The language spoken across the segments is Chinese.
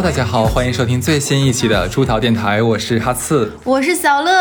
Hello，大家好，欢迎收听最新一期的出逃电台，我是哈刺，我是小乐。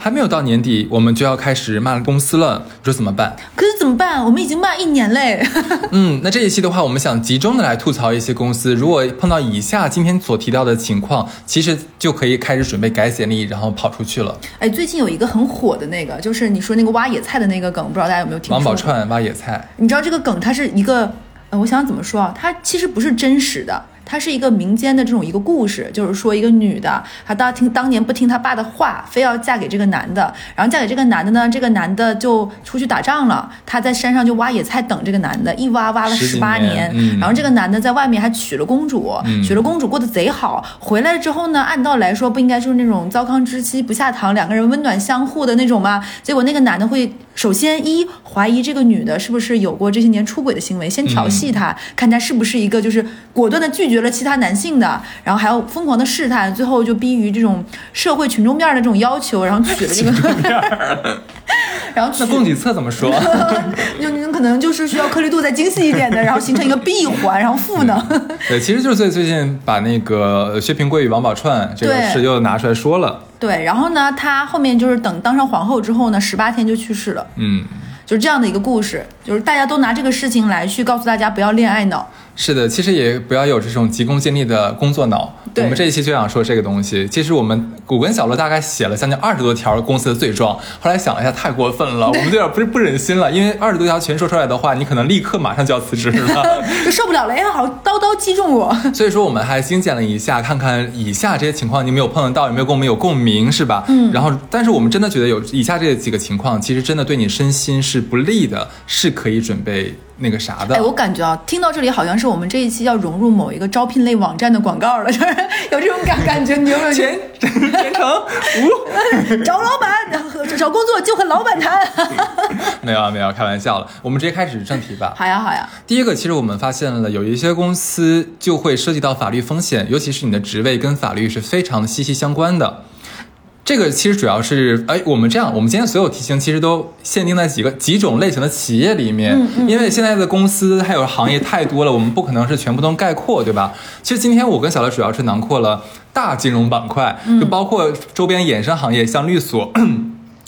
还没有到年底，我们就要开始骂公司了，你说怎么办？可是怎么办？我们已经骂一年嘞。嗯，那这一期的话，我们想集中的来吐槽一些公司。如果碰到以下今天所提到的情况，其实就可以开始准备改简历，然后跑出去了。哎，最近有一个很火的那个，就是你说那个挖野菜的那个梗，不知道大家有没有听过？王宝钏挖野菜，你知道这个梗它是一个，呃，我想怎么说啊？它其实不是真实的。它是一个民间的这种一个故事，就是说一个女的，她当听当年不听她爸的话，非要嫁给这个男的，然后嫁给这个男的呢，这个男的就出去打仗了，她在山上就挖野菜等这个男的，一挖挖了十八年，然后这个男的在外面还娶了公主，娶了公主过得贼好，回来之后呢，按道理来说不应该就是那种糟糠之妻不下堂，两个人温暖相互的那种吗？结果那个男的会首先一怀疑这个女的是不是有过这些年出轨的行为，先调戏她，看她是不是一个就是果断的拒绝。绝了其他男性的，然后还要疯狂的试探，最后就逼于这种社会群众面的这种要求，然后娶了这个。然后那供给侧怎么说？就你可能就是需要颗粒度再精细一点的，然后形成一个闭环，然后赋能。对，其实就是最最近把那个薛平贵与王宝钏这个事又拿出来说了。对，然后呢，她后面就是等当上皇后之后呢，十八天就去世了。嗯，就是这样的一个故事，就是大家都拿这个事情来去告诉大家不要恋爱脑。是的，其实也不要有这种急功近利的工作脑。我们这一期就想说这个东西。其实我们古根小罗大概写了将近二十多条公司的罪状，后来想了一下，太过分了，我们有点不是不忍心了。因为二十多条全说出来的话，你可能立刻马上就要辞职了，就 受不了了。哎，好刀刀击中我。所以说，我们还精简了一下，看看以下这些情况，你没有碰得到，有没有跟我们有共鸣，是吧？嗯。然后，但是我们真的觉得有以下这几个情况，其实真的对你身心是不利的，是可以准备。那个啥的，哎，我感觉啊，听到这里好像是我们这一期要融入某一个招聘类网站的广告了，就是 有这种感感觉，你有没有？全全程无 找老板找工作就和老板谈。没有啊，没有，开玩笑了。我们直接开始正题吧。好呀，好呀。第一个，其实我们发现了有一些公司就会涉及到法律风险，尤其是你的职位跟法律是非常息息相关的。这个其实主要是，哎，我们这样，我们今天所有题型其实都限定在几个几种类型的企业里面，因为现在的公司还有行业太多了，我们不可能是全部都概括，对吧？其实今天我跟小乐主要是囊括了大金融板块，就包括周边衍生行业，像律所。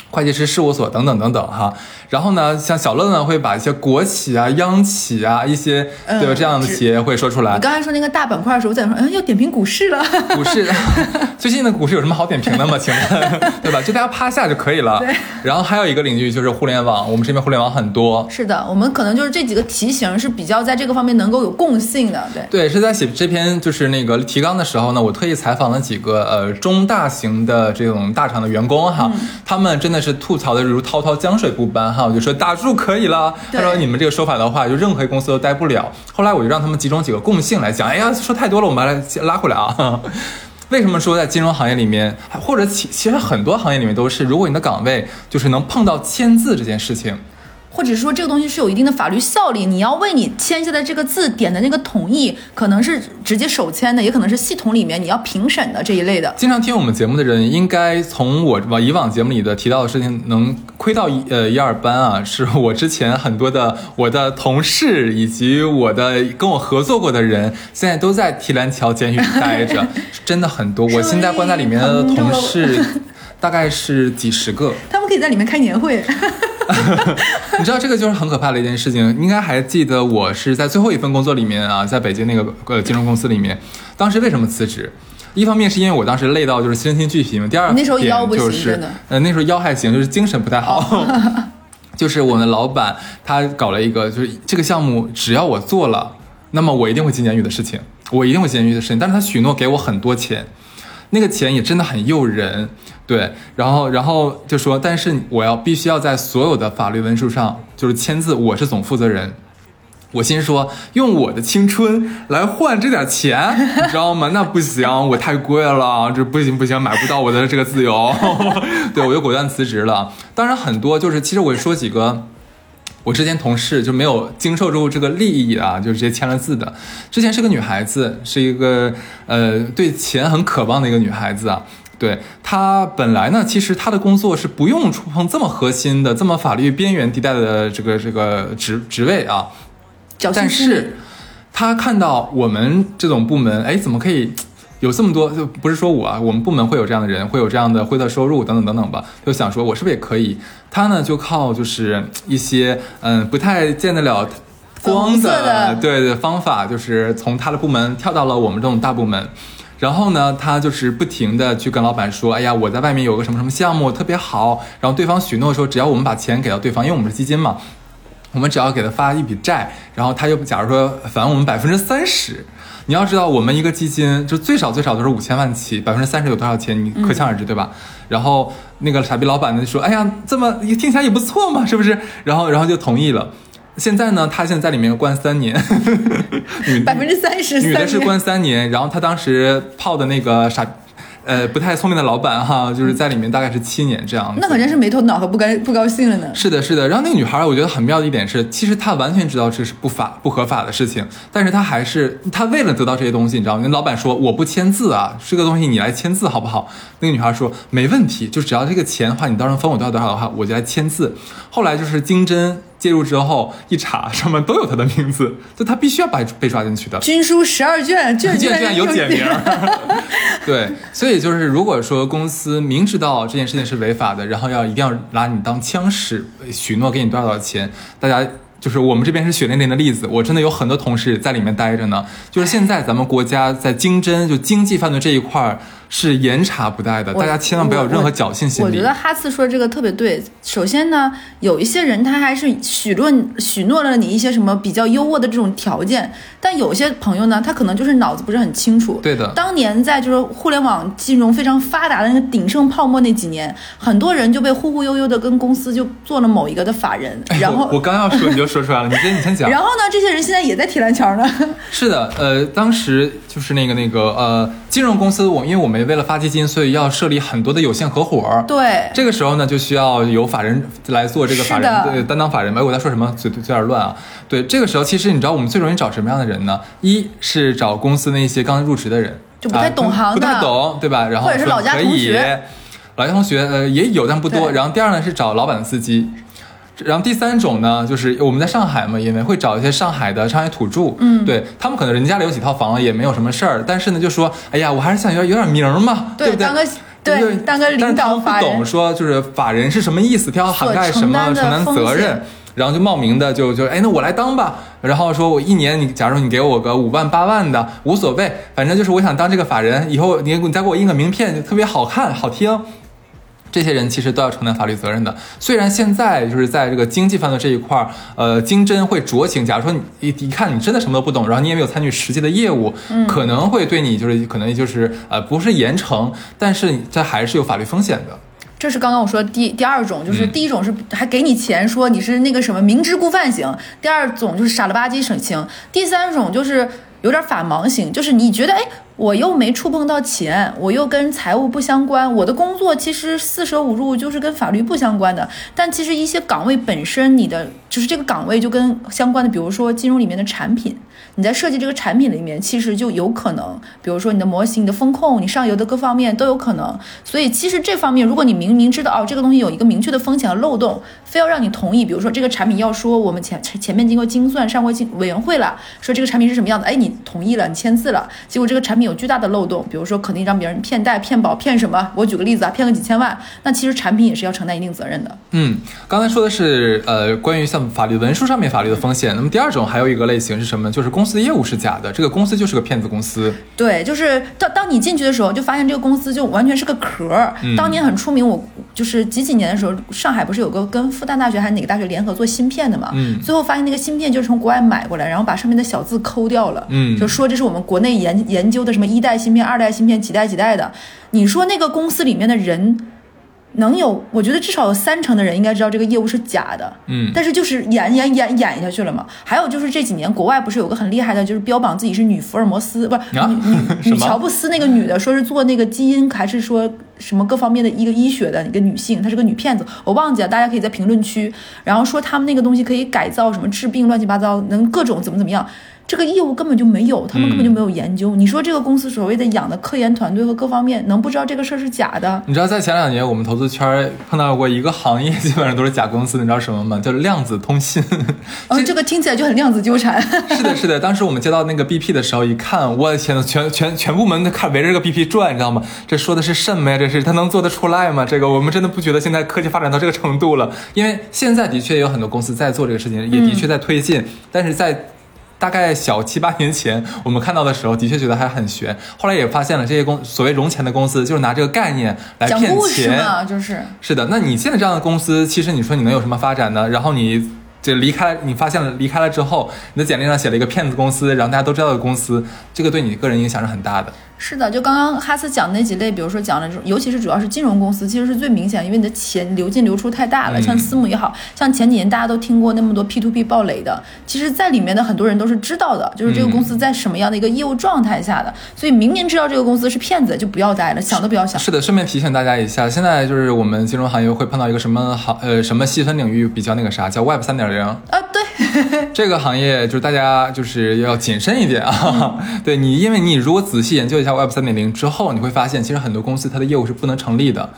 会计师事务所等等等等哈，然后呢，像小乐呢会把一些国企啊、央企啊一些对吧这样的企业会说出来。你刚才说那个大板块的时候，我在说，嗯，要点评股市了。股市，最近的股市有什么好点评的吗？请问，对吧？就大家趴下就可以了。然后还有一个领域就是互联网，我们这边互联网很多。是的，我们可能就是这几个题型是比较在这个方面能够有共性的。对对，是在写这篇就是那个提纲的时候呢，我特意采访了几个呃中大型的这种大厂的员工哈，他们真的是。是吐槽的如滔滔江水不般哈，我就说打住可以了。他说你们这个说法的话，就任何公司都待不了。后来我就让他们集中几个共性来讲。哎呀，说太多了，我们来拉回来啊。为什么说在金融行业里面，或者其其实很多行业里面都是，如果你的岗位就是能碰到签字这件事情。或者是说这个东西是有一定的法律效力，你要为你签下的这个字点的那个同意，可能是直接手签的，也可能是系统里面你要评审的这一类的。经常听我们节目的人，应该从我往以往节目里的提到的事情能窥到一呃一二班啊，是我之前很多的我的同事以及我的跟我合作过的人，现在都在提篮桥监狱里待着，真的很多。我现在关在里面的同事大概是几十个，他们可以在里面开年会。你知道这个就是很可怕的一件事情。应该还记得我是在最后一份工作里面啊，在北京那个呃金融公司里面，当时为什么辞职？一方面是因为我当时累到就是身心俱疲嘛，第二点就是呃那时候腰还行，就是精神不太好。就是我们老板他搞了一个就是这个项目只要我做了，那么我一定会进监狱的事情，我一定会进监狱的事情。但是他许诺给我很多钱，那个钱也真的很诱人。对，然后，然后就说，但是我要必须要在所有的法律文书上就是签字，我是总负责人。我心说，用我的青春来换这点钱，你知道吗？那不行，我太贵了，这不行不行，买不到我的这个自由。对，我就果断辞职了。当然，很多就是，其实我说几个，我之前同事就没有经受住这个利益啊，就直接签了字的。之前是个女孩子，是一个呃对钱很渴望的一个女孩子啊。对她本来呢，其实她的工作是不用触碰这么核心的、这么法律边缘地带的这个这个职职位啊。但是，她看到我们这种部门，哎，怎么可以有这么多，就不是说我啊，我们部门会有这样的人，会有这样的灰色收入等等等等吧，就想说我是不是也可以？他呢就靠就是一些嗯不太见得了光的对对方法，就是从他的部门跳到了我们这种大部门。然后呢，他就是不停的去跟老板说，哎呀，我在外面有个什么什么项目特别好。然后对方许诺说，只要我们把钱给到对方，因为我们是基金嘛，我们只要给他发一笔债，然后他又假如说返我们百分之三十。你要知道，我们一个基金就最少最少都是五千万起，百分之三十有多少钱，你可想而知，对吧？然后那个傻逼老板呢就说，哎呀，这么听起来也不错嘛，是不是？然后然后就同意了。现在呢，他现在在里面关三年，女百分之三十，女的是关三年，然后他当时泡的那个傻，呃，不太聪明的老板哈，就是在里面大概是七年这样。那可真是没头脑和不该不高兴了呢。是的，是的。然后那个女孩，我觉得很妙的一点是，其实她完全知道这是不法、不合法的事情，但是她还是她为了得到这些东西，你知道吗？那老板说我不签字啊，这个东西你来签字好不好？那个女孩说没问题，就只要这个钱的话，你到时候分我多少多少的话，我就来签字。后来就是经侦介入之后一查，上面都有他的名字，就他必须要把被抓进去的。军书十二卷，卷居然居然有用简名儿，对，所以就是如果说公司明知道这件事情是违法的，然后要一定要拿你当枪使，许诺给你多少多少钱，大家。就是我们这边是血淋淋的例子，我真的有很多同事在里面待着呢。就是现在咱们国家在经侦就经济犯罪这一块儿是严查不贷的，大家千万不要有任何侥幸心理我觉。得哈次说这个特别对。首先呢，有一些人他还是许诺许诺了你一些什么比较优渥的这种条件，但有些朋友呢，他可能就是脑子不是很清楚。对的当年在就是互联网金融非常发达的那个鼎盛泡沫那几年，很多人就被忽忽悠悠的跟公司就做了某一个的法人，哎然后我我刚要说你就说出来了，你先你先讲。然后呢，这些人现在也在提篮桥呢。是的，呃，当时就是那个那个呃，金融公司，我因为我们为了发基金，所以要设立很多的有限合伙。对，这个时候呢，就需要有法人来做这个法人对担当法人。哎，我在说什么？嘴嘴有点乱啊。对，这个时候其实你知道我们最容易找什么样的人呢？一是找公司那些刚入职的人，就不太啊懂行的不太懂，对吧？然后说或者是老家可以同学，老家同学呃也有，但不多。然后第二呢是找老板的司机。然后第三种呢，就是我们在上海嘛，因为会找一些上海的上海土著，嗯对他们可能人家里有几套房，也没有什么事儿，但是呢，就说，哎呀，我还是想要有点名儿嘛，对不对？当个对对当个领导但是他们法人不懂说就是法人是什么意思，他要涵盖什么承担责任，然后就冒名的就就哎，那我来当吧。然后说我一年你假如你给我个五万八万的无所谓，反正就是我想当这个法人，以后你你再给我印个名片，就特别好看好听。这些人其实都要承担法律责任的。虽然现在就是在这个经济犯罪这一块儿，呃，经侦会酌情。假如说你一一看你真的什么都不懂，然后你也没有参与实际的业务，可能会对你就是可能就是呃不是严惩，但是你这还是有法律风险的。这是刚刚我说的第第二种，就是嗯第一种是还给你钱说你是那个什么明知故犯型，第二种就是傻了吧唧省情，第三种就是有点法盲型，就是你觉得哎。我又没触碰到钱，我又跟财务不相关，我的工作其实四舍五入就是跟法律不相关的。但其实一些岗位本身，你的就是这个岗位就跟相关的，比如说金融里面的产品，你在设计这个产品里面，其实就有可能，比如说你的模型、你的风控、你上游的各方面都有可能。所以其实这方面，如果你明明知道哦，这个东西有一个明确的风险和漏洞，非要让你同意，比如说这个产品要说我们前前面经过精算、上过经委员会了，说这个产品是什么样的，哎，你同意了，你签字了，结果这个产品有巨大的漏洞，比如说可能让别人骗贷、骗保、骗什么，我举个例子啊，骗个几千万，那其实产品也是要承担一定责任的。嗯，刚才说的是呃关于像法律文书上面法律的风险。那么第二种还有一个类型是什么？就是公司的业务是假的，这个公司就是个骗子公司。对，就是当当你进去的时候，就发现这个公司就完全是个壳儿。嗯当年很出名，我就是几几年的时候，上海不是有个跟复旦大学还是哪个大学联合做芯片的嘛？嗯最后发现那个芯片就是从国外买过来，然后把上面的小字抠掉了。嗯就说这是我们国内研研究的什么一代芯片、二代芯片、几代几代的。你说那个公司里面的人。能有，我觉得至少有三成的人应该知道这个业务是假的，嗯但是就是演演演演下去了嘛。还有就是这几年国外不是有个很厉害的，就是标榜自己是女福尔摩斯，不是、啊女女 女乔布斯那个女的，说是做那个基因还是说什么各方面的一个医学的一个女性，她是个女骗子，我忘记了，大家可以在评论区，然后说他们那个东西可以改造什么治病乱七八糟，能各种怎么怎么样。这个业务根本就没有，他们根本就没有研究。你说这个公司所谓的养的科研团队和各方面，能不知道这个事儿是假的？你知道，在前两年我们投资圈碰到过一个行业，基本上都是假公司，你知道什么吗？叫量子通信。哦，这个听起来就很量子纠缠。是的，是的。当时我们接到那个 BP 的时候，一看，我的天呐，全全全部门都看围着这个 BP 转，你知道吗？这说的是什么呀？这是他能做得出来吗？这个我们真的不觉得现在科技发展到这个程度了。因为现在的确有很多公司在做这个事情，也的确在推进，但是在。大概小七八年前，我们看到的时候，的确觉得还很悬。后来也发现了，这些公所谓融钱的公司，就是拿这个概念来骗钱就是是的。那你现在这样的公司，其实你说你能有什么发展呢？然后你这离开，你发现了离开了之后，你的简历上写了一个骗子公司，然后大家都知道的公司，这个对你个人影响是很大的。是的，就刚刚哈斯讲那几类，比如说讲的，尤其是主要是金融公司，其实是最明显，因为你的钱流进流出太大了。像私募也好像前几年大家都听过那么多 P to P 暴雷的，其实在里面的很多人都是知道的，就是这个公司在什么样的一个业务状态下的，所以明明知道这个公司是骗子，就不要待了，想都不要想。是的，顺便提醒大家一下，现在就是我们金融行业会碰到一个什么行呃什么细分领域比较那个啥，叫 Web 三点零。啊，对，这个行业就是大家就是要谨慎一点啊，对你，因为你如果仔细研究 Web 三点零之后你会发现，其实很多公司它的业务是不能成立的。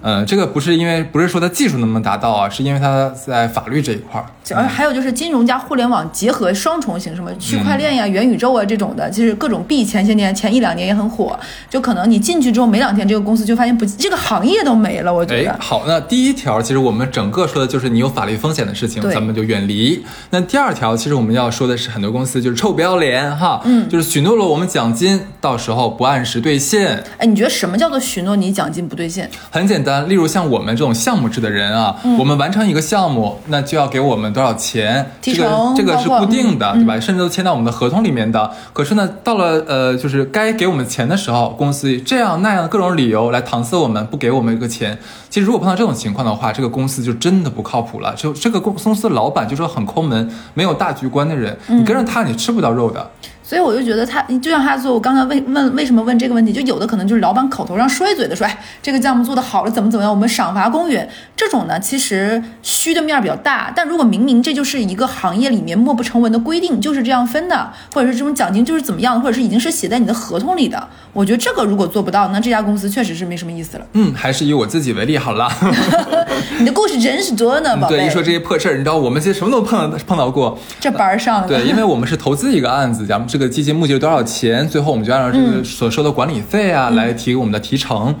呃，这个不是因为不是说它技术能不能达到啊，是因为它在法律这一块儿。而还有就是金融加互联网结合双重型，什么区块链呀、元宇宙啊这种的，其实各种币前些年前一两年也很火。就可能你进去之后没两天，这个公司就发现不，这个行业都没了。我觉得。好，那第一条其实我们整个说的就是你有法律风险的事情，咱们就远离。那第二条其实我们要说的是很多公司就是臭不要脸哈，嗯，就是许诺了我们奖金，到时候不按时兑现。哎，你觉得什么叫做许诺你奖金不兑现？很简单。例如像我们这种项目制的人啊，我们完成一个项目，那就要给我们多少钱？这个这个是固定的，对吧？甚至都签到我们的合同里面的。可是呢，到了呃，就是该给我们钱的时候，公司这样那样的各种理由来搪塞我们，不给我们一个钱。其实如果碰到这种情况的话，这个公司就真的不靠谱了。就这个公公司的老板就是很抠门、没有大局观的人，你跟着他你吃不到肉的。所以我就觉得他就像他说，我刚才问问为什么问这个问题，就有的可能就是老板口头上说一嘴的说，哎，这个项目做的好了，怎么怎么样，我们赏罚公允。这种呢，其实虚的面比较大。但如果明明这就是一个行业里面默不成文的规定，就是这样分的，或者是这种奖金就是怎么样，或者是已经是写在你的合同里的，我觉得这个如果做不到，那这家公司确实是没什么意思了。嗯，还是以我自己为例好了。你的故事真是多呢，宝贝。对，一说这些破事儿，你知道我们其实什么都碰碰到过。这班上对，因为我们是投资一个案子，咱们这个基金募集了多少钱，最后我们就按照这个所收的管理费啊来提我们的提成。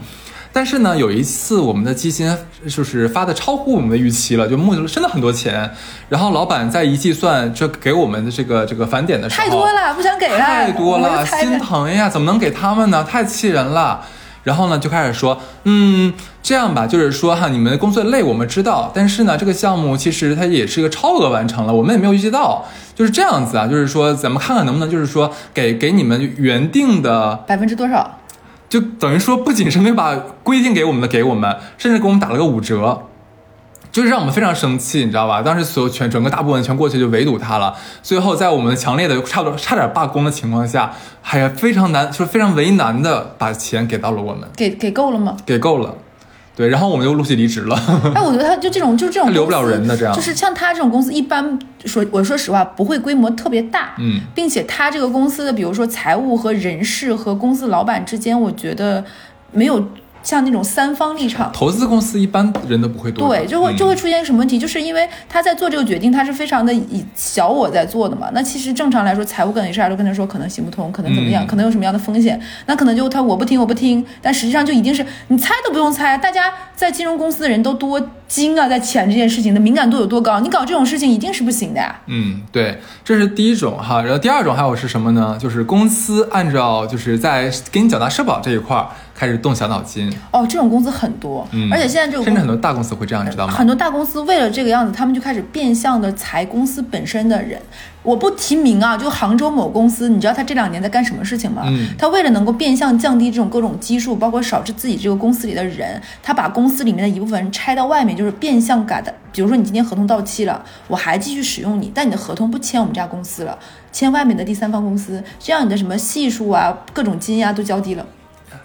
但是呢，有一次我们的基金就是发的超乎我们的预期了，就募了真的很多钱。然后老板在一计算，这给我们的这个这个返点的时候，太多了，不想给了，太多了，心疼呀，怎么能给他们呢？太气人了。然后呢，就开始说，嗯，这样吧，就是说哈，你们的工作累，我们知道，但是呢，这个项目其实它也是一个超额完成了，我们也没有预计到，就是这样子啊，就是说咱们看看能不能，就是说给给你们原定的百分之多少，就等于说不仅是没把规定给我们的给我们，甚至给我们打了个五折。就是让我们非常生气，你知道吧？当时所有全整个大部分全过去，就围堵他了。最后在我们强烈的差不多差点罢工的情况下，还非常难，就是非常为难的把钱给到了我们。给给够了吗？给够了，对。然后我们就陆续离职了。哎，我觉得他就这种，就这种留不了人的这样。就是像他这种公司，一般说，我说实话，不会规模特别大。嗯，并且他这个公司的，比如说财务和人事和公司老板之间，我觉得没有。像那种三方立场，投资公司一般人都不会多，对，就会就会出现什么问题？就是因为他在做这个决定，他是非常的以小我在做的嘛。那其实正常来说，财务跟 HR 都跟他说可能行不通，可能怎么样，可能有什么样的风险，那可能就他我不听我不听，但实际上就一定是你猜都不用猜，大家在金融公司的人都多精啊，在钱这件事情的敏感度有多高？你搞这种事情一定是不行的呀。嗯，对，这是第一种哈。然后第二种还有是什么呢？就是公司按照就是在给你缴纳社保这一块儿。开始动小脑筋哦，这种公司很多，而且现在这种甚至很多大公司会这样，你知道吗？很多大公司为了这个样子，他们就开始变相的裁公司本身的人。我不提名啊，就杭州某公司，你知道他这两年在干什么事情吗？嗯，他为了能够变相降低这种各种基数，包括少置自己这个公司里的人，他把公司里面的一部分人拆到外面，就是变相改的。比如说你今天合同到期了，我还继续使用你，但你的合同不签我们这家公司了，签外面的第三方公司，这样你的什么系数啊、各种金呀都交低了。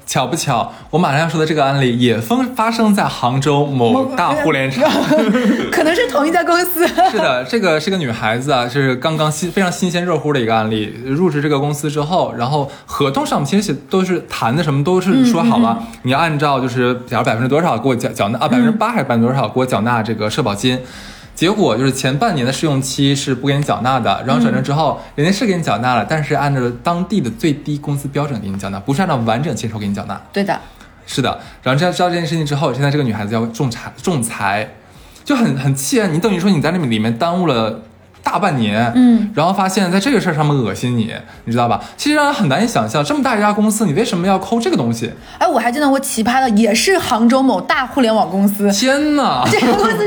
巧不巧，我马上要说的这个案例也发发生在杭州某大互联厂。可能是同一家公司。是的，这个是个女孩子啊，是刚刚新非常新鲜热乎的一个案例。入职这个公司之后，然后合同上其实写都是谈的什么都是说好了，你要按照就是假如百分之多少给我缴缴纳啊，百分之八还是百分之多少给我缴纳这个社保金。结果就是前半年的试用期是不给你缴纳的，然后转正之后，人家是给你缴纳了，但是按照当地的最低工资标准给你缴纳，不是按照完整薪酬给你缴纳。对的，是的。然后知道知道这件事情之后，现在这个女孩子要仲裁，仲裁就很很气啊！你等于说你在那里面耽误了。大半年，嗯，然后发现在这个事儿上面恶心你，你知道吧？其实让人很难以想象，这么大一家公司，你为什么要抠这个东西？哎，我还见到过奇葩的，也是杭州某大互联网公司。天哪！这个公司，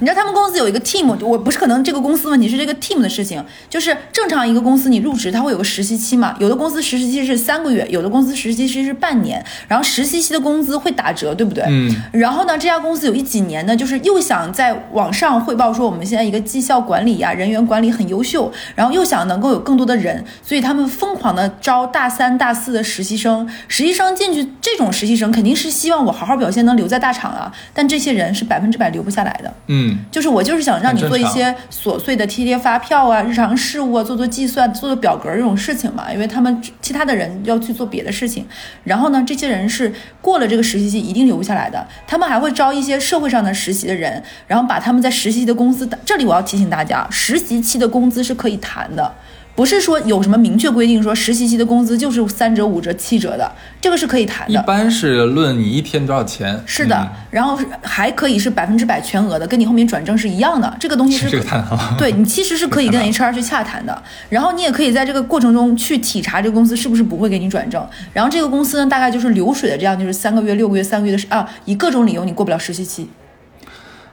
你知道他们公司有一个 team，我不是可能这个公司问题是这个 team 的事情，就是正常一个公司你入职，它会有个实习期嘛？有的公司实习期是三个月，有的公司实习期是半年，然后实习期的工资会打折，对不对？嗯。然后呢，这家公司有一几年呢，就是又想在网上汇报说我们现在一个绩效管理呀，人员管理很优秀。然后又想能够有更多的人，所以他们疯狂的招大三、大四的实习生。实习生进去，这种实习生肯定是希望我好好表现，能留在大厂啊。但这些人是百分之百留不下来的。嗯，就是我就是想让你做一些琐碎的贴贴发票啊、日常事务啊、做做计算、做做表格这种事情嘛。因为他们其他的人要去做别的事情。然后呢，这些人是过了这个实习期一定留不下来的。他们还会招一些社会上的实习的人，然后把他们在实习的公司。这里我要提醒大家，实习期的工资是。可以谈的，不是说有什么明确规定说实习期的工资就是三折、五折、七折的，这个是可以谈的。一般是论你一天多少钱。是的，然后还可以是百分之百全额的，跟你后面转正是一样的。这个东西是这个谈 对你其实是可以跟 HR 去洽谈的。然后你也可以在这个过程中去体察这个公司是不是不会给你转正。然后这个公司呢，大概就是流水的这样，就是三个月、六个月、三个月的啊，以各种理由你过不了实习期。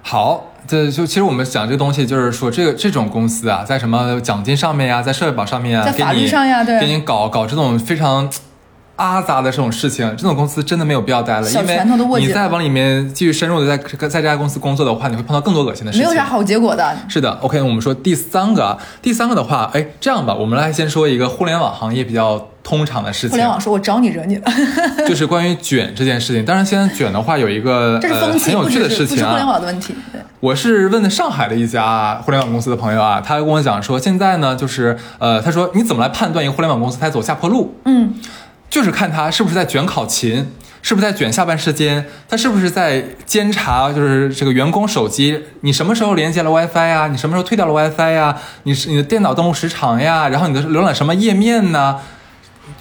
好。这就其实我们讲这个东西，就是说这个这种公司啊，在什么奖金上面呀，在社保上面啊，在法律上呀，对，给你搞搞这种非常阿杂的这种事情，这种公司真的没有必要待了，因为你再往里面继续深入的在在这家公司工作的话，你会碰到更多恶心的事情，没有啥好结果的。是的，OK，我们说第三个，第三个的话，哎，这样吧，我们来先说一个互联网行业比较。通常的事情，互联网说：“我招你惹你了。”就是关于卷这件事情。当然，现在卷的话有一个呃很有趣的事情啊，互联网的问题。我是问的上海的一家互联网公司的朋友啊，他跟我讲说，现在呢，就是呃，他说你怎么来判断一个互联网公司它走下坡路？嗯，就是看他是不是在卷考勤，是不是在卷下班时间，他是不是在监察，就是这个员工手机，你什么时候连接了 WiFi 呀？你什么时候退掉了 WiFi 呀？你是你的电脑登录时长呀？然后你的浏览什么页面呢？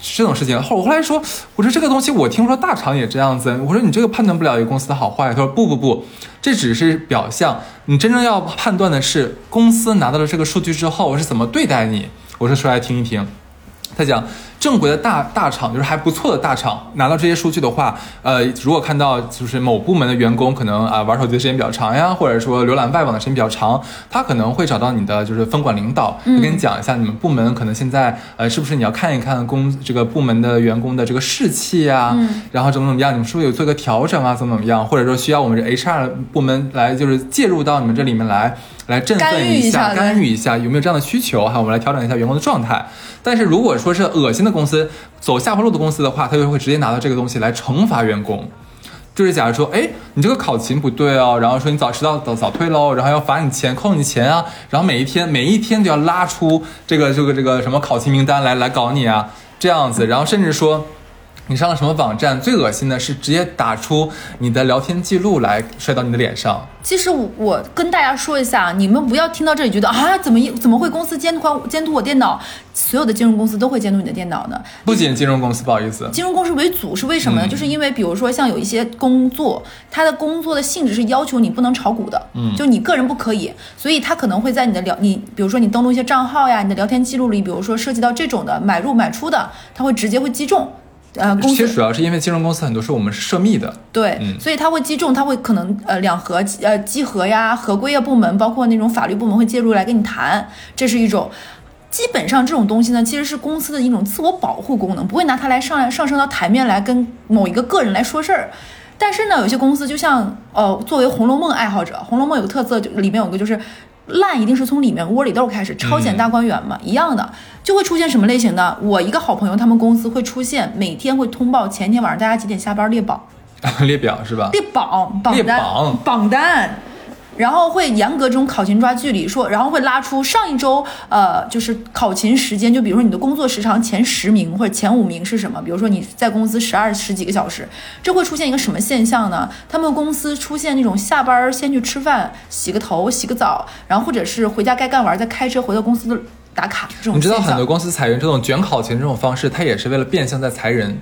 这种事情后，我后来说，我说这个东西我听说大厂也这样子。我说你这个判断不了一个公司的好坏。他说不不不，这只是表象，你真正要判断的是公司拿到了这个数据之后是怎么对待你。我说说来听一听。他讲。正规的大大厂就是还不错的大厂，拿到这些数据的话，呃，如果看到就是某部门的员工可能啊玩手机的时间比较长呀，或者说浏览外网的时间比较长，他可能会找到你的就是分管领导，跟你讲一下你们部门可能现在呃是不是你要看一看公这个部门的员工的这个士气呀，然后怎么怎么样，你们是不是有做一个调整啊，怎么怎么样，或者说需要我们这 HR 部门来就是介入到你们这里面来。来振奋一下，干预一下，有没有这样的需求？哈，我们来调整一下员工的状态。但是如果说是恶心的公司，走下坡路的公司的话，他就会直接拿到这个东西来惩罚员工。就是假如说，哎，你这个考勤不对哦，然后说你早迟到早早退喽，然后要罚你钱，扣你钱啊，然后每一天每一天就要拉出这个这个这个什么考勤名单来来搞你啊，这样子，然后甚至说。你上了什么网站？最恶心的是直接打出你的聊天记录来摔到你的脸上。其实我跟大家说一下，你们不要听到这里觉得啊，怎么怎么会公司监管监督我电脑？所有的金融公司都会监督你的电脑呢。不仅金融公司，不好意思，金融公司为主是为什么呢？就是因为比如说像有一些工作，它的工作的性质是要求你不能炒股的，嗯，就你个人不可以，所以他可能会在你的聊你，比如说你登录一些账号呀，你的聊天记录里，比如说涉及到这种的买入买出的，他会直接会击中。呃，其实主要是因为金融公司很多是我们是涉密的，对，所以他会击中，他会可能呃两核呃稽核呀、合规啊部门，包括那种法律部门会介入来跟你谈，这是一种。基本上这种东西呢，其实是公司的一种自我保护功能，不会拿它来上上升到台面来跟某一个个人来说事儿。但是呢，有些公司就像呃，作为《红楼梦》爱好者，《红楼梦》有个特色，就里面有个就是。烂一定是从里面窝里斗开始，超检大观园嘛，一样的，就会出现什么类型的？我一个好朋友，他们公司会出现每天会通报前天晚上大家几点下班列榜，列表是吧？列榜榜列单榜榜单。然后会严格这种考勤抓距离，说，然后会拉出上一周，呃，就是考勤时间，就比如说你的工作时长前十名或者前五名是什么？比如说你在公司十二十几个小时，这会出现一个什么现象呢？他们公司出现那种下班儿先去吃饭、洗个头、洗个澡，然后或者是回家该干完再开车回到公司的打卡这种你知道很多公司裁员这种卷考勤这种方式，它也是为了变相在裁人，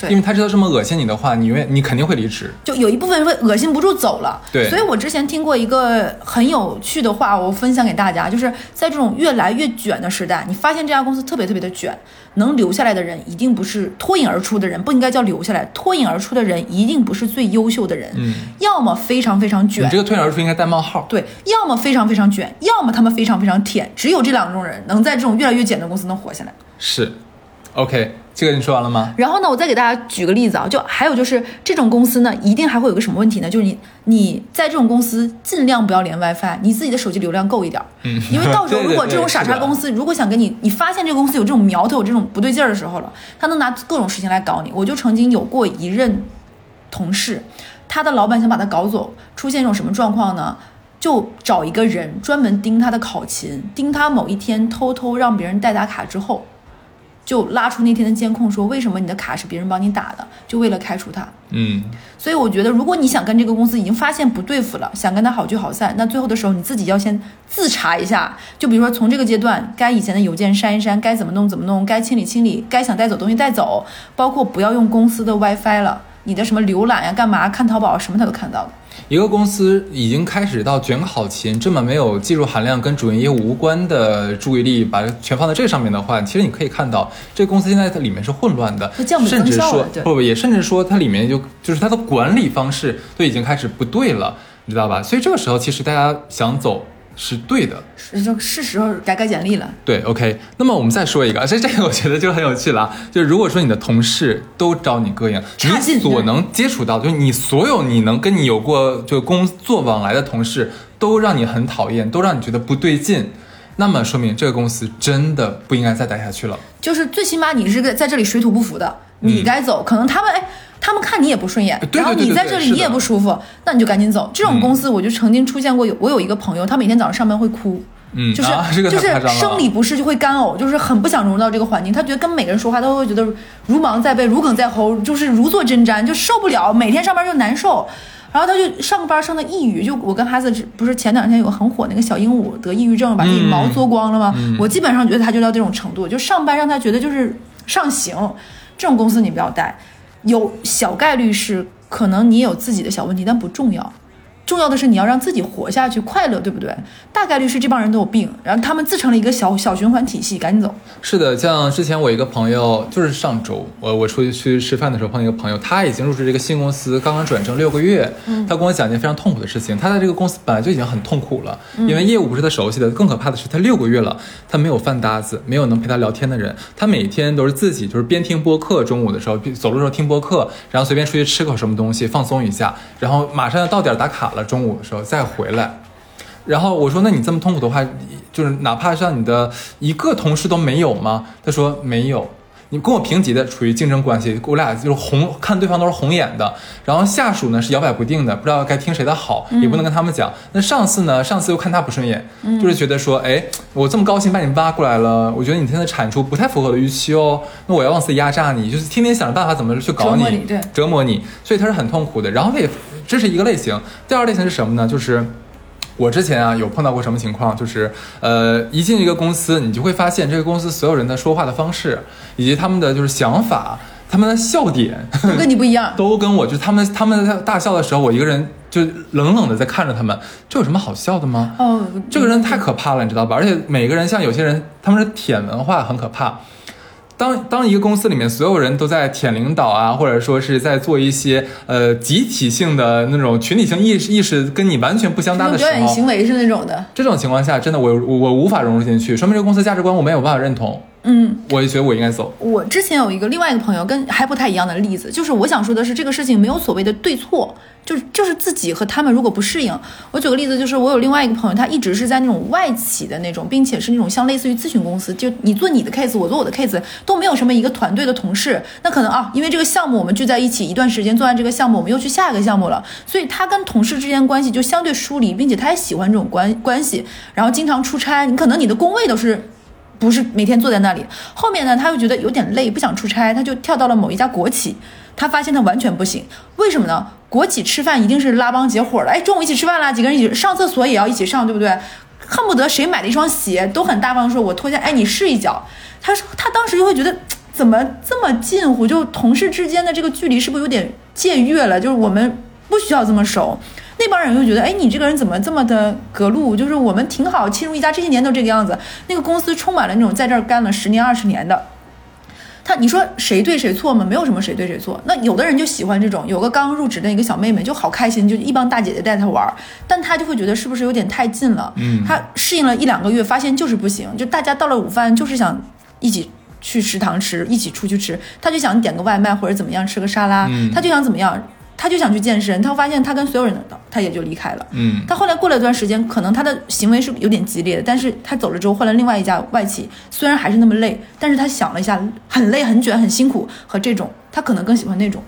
对因为他知道这么恶心你的话，你永远你肯定会离职。就有一部分人会恶心不住走了。对所以我之前听过一个很有趣的话，我分享给大家，就是在这种越来越卷的时代，你发现这家公司特别特别的卷，能留下来的人一定不是脱颖而出的人，不应该叫留下来，脱颖而出的人一定不是最优秀的人，嗯，要么非常非常卷你卷这。个脱颖而出应该带冒号。对，要么非常非常卷，要么他们非常非常舔，只有这两种人能在这种越来越卷的公司能活下来。是，OK，这个你说完了吗？然后呢，我再给大家举个例子啊，就还有就是这种公司呢，一定还会有个什么问题呢？就是你你在这种公司尽量不要连 WiFi，你自己的手机流量够一点儿，嗯 因为到时候如果这种傻叉公司如果想跟你，你发现这个公司有这种苗头、有这种不对劲儿的时候了，他能拿各种事情来搞你。我就曾经有过一任同事，他的老板想把他搞走，出现一种什么状况呢？就找一个人专门盯他的考勤，盯他某一天偷偷让别人代打卡之后，就拉出那天的监控，说为什么你的卡是别人帮你打的，就为了开除他。嗯，所以我觉得，如果你想跟这个公司已经发现不对付了，想跟他好聚好散，那最后的时候你自己要先自查一下。就比如说从这个阶段，该以前的邮件删一删，该怎么弄怎么弄，该清理清理，该想带走东西带走，包括不要用公司的 WiFi 了，你的什么浏览呀、干嘛看淘宝什么他都看到的。一个公司已经开始到卷考勤这么没有技术含量跟主营业务无关的注意力，把全放在这上面的话，其实你可以看到，这个公司现在它里面是混乱的甚至说不不也甚至说它里面就就是它的管理方式都已经开始不对了，你知道吧？所以这个时候其实大家想走是对的。是就是时候改改简历了。对，OK。那么我们再说一个，这 这个我觉得就很有趣了啊。就如果说你的同事都招你膈应，你所能接触到，就是你所有你能跟你有过就工作往来的同事，都让你很讨厌，都让你觉得不对劲，那么说明这个公司真的不应该再待下去了。就是最起码你是个在这里水土不服的，你该走。可能他们哎，他们看你也不顺眼，然后你在这里你也不舒服，那你就赶紧走。这种嗯公司我就曾经出现过有，我有一个朋友，他每天早上上班会哭。嗯，就是、啊、这个就是。生理不适就会干呕，就是很不想融入到这个环境。他觉得跟每个人说话都会觉得如芒在背、如鲠在喉，就是如坐针毡，就受不了，每天上班就难受。然后他就上班上的抑郁，就我跟哈子不是前两天有个很火那个小鹦鹉得抑郁症，把自己毛嗯嘬光了吗？嗯我基本上觉得他就到这种程度，就上班让他觉得就是上刑。这种公司你不要待，有小概率是可能你有自己的小问题，但不重要。重要的是你要让自己活下去，快乐，对不对？大概率是这帮人都有病，然后他们自成了一个小小循环体系，赶紧走。是的，像之前我一个朋友，就是上周我我出去去吃饭的时候碰见一个朋友，他已经入职这个新公司，刚刚转正六个月。他跟我讲一件非常痛苦的事情，他在这个公司本来就已经很痛苦了，因为业务不是他熟悉的，更可怕的是他六个月了，他没有饭搭子，没有能陪他聊天的人，他每天都是自己就是边听播客，中午的时候走路的时候听播客，然后随便出去吃口什么东西放松一下，然后马上要到点打卡了，中午的时候再回来。然后我说：“那你这么痛苦的话，就是哪怕像你的一个同事都没有吗？”他说：“没有。你跟我平级的处于竞争关系，我俩就是红看对方都是红眼的。然后下属呢是摇摆不定的，不知道该听谁的好，也不能跟他们讲。那上司呢，上司又看他不顺眼，就是觉得说，哎，我这么高兴把你挖过来了，我觉得你现在产出不太符合我的预期哦，那我要往死压榨你，就是天天想着办法怎么去搞折磨你对折磨你，所以他是很痛苦的。然后他也这是一个类型，第二类型是什么呢？就是。我之前啊有碰到过什么情况，就是呃一进一个公司，你就会发现这个公司所有人的说话的方式，以及他们的就是想法，他们的笑点，都跟你不一样，都跟我就是他们他们在大笑的时候，我一个人就冷冷的在看着他们，这有什么好笑的吗？哦，这个人太可怕了，你知道吧？而且每个人像有些人，他们是舔文化，很可怕。当当一个公司里面所有人都在舔领导啊，或者说是在做一些呃集体性的那种群体性意识意识跟你完全不相搭的时表演候，行为是那种的，这种情况下，真的我我我无法融入进去，说明这个公司价值观我没有办法认同。嗯，我也觉得我应该走。我之前有一个另外一个朋友跟还不太一样的例子，就是我想说的是，这个事情没有所谓的对错，就是就是自己和他们如果不适应。我举个例子，就是我有另外一个朋友，他一直是在那种外企的那种，并且是那种像类似于咨询公司，就你做你的 case，我做我的 case，都没有什么一个团队的同事。那可能啊，因为这个项目我们聚在一起一段时间做完这个项目，我们又去下一个项目了，所以他跟同事之间关系就相对疏离，并且他也喜欢这种关关系，然后经常出差，你可能你的工位都是。不是每天坐在那里，后面呢，他又觉得有点累，不想出差，他就跳到了某一家国企。他发现他完全不行，为什么呢？国企吃饭一定是拉帮结伙的，哎，中午一起吃饭啦，几个人一起上厕所也要一起上，对不对？恨不得谁买了一双鞋都很大方说，我脱下，哎，你试一脚。他说他当时就会觉得怎么这么近乎，就同事之间的这个距离是不是有点僭越了？就是我们不需要这么熟。那帮人就觉得，哎，你这个人怎么这么的隔路？就是我们挺好，亲如一家这些年都这个样子。那个公司充满了那种在这儿干了十年二十年的。他，你说谁对谁错吗？没有什么谁对谁错。那有的人就喜欢这种，有个刚入职的一个小妹妹就好开心，就一帮大姐姐带她玩儿。但他就会觉得是不是有点太近了？嗯，他适应了一两个月，发现就是不行。就大家到了午饭就是想一起去食堂吃，一起出去吃。他就想点个外卖或者怎么样吃个沙拉，他就想怎么样。他就想去健身，他发现他跟所有人的，他也就离开了。嗯，他后来过了一段时间，可能他的行为是有点激烈的，但是他走了之后换了另外一家外企，虽然还是那么累，但是他想了一下，很累、很卷、很辛苦和这种，他可能更喜欢那种。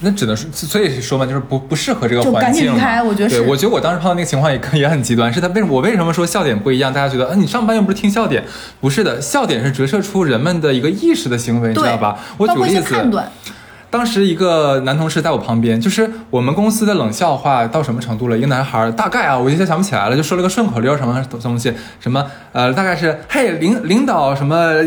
那只能说，所以说嘛，就是不不适合这个环境。就赶紧离开，我觉得是。对，我觉得我当时碰到那个情况也也很极端，是他为什么我为什么说笑点不一样？大家觉得，嗯，你上班又不是听笑点，不是的，笑点是折射出人们的一个意识的行为，你知道吧？我举个例子。当时一个男同事在我旁边，就是我们公司的冷笑话到什么程度了？一个男孩大概啊，我一下想不起来了，就说了个顺口溜，什么东西，什么呃，大概是 嘿领领导什么呃，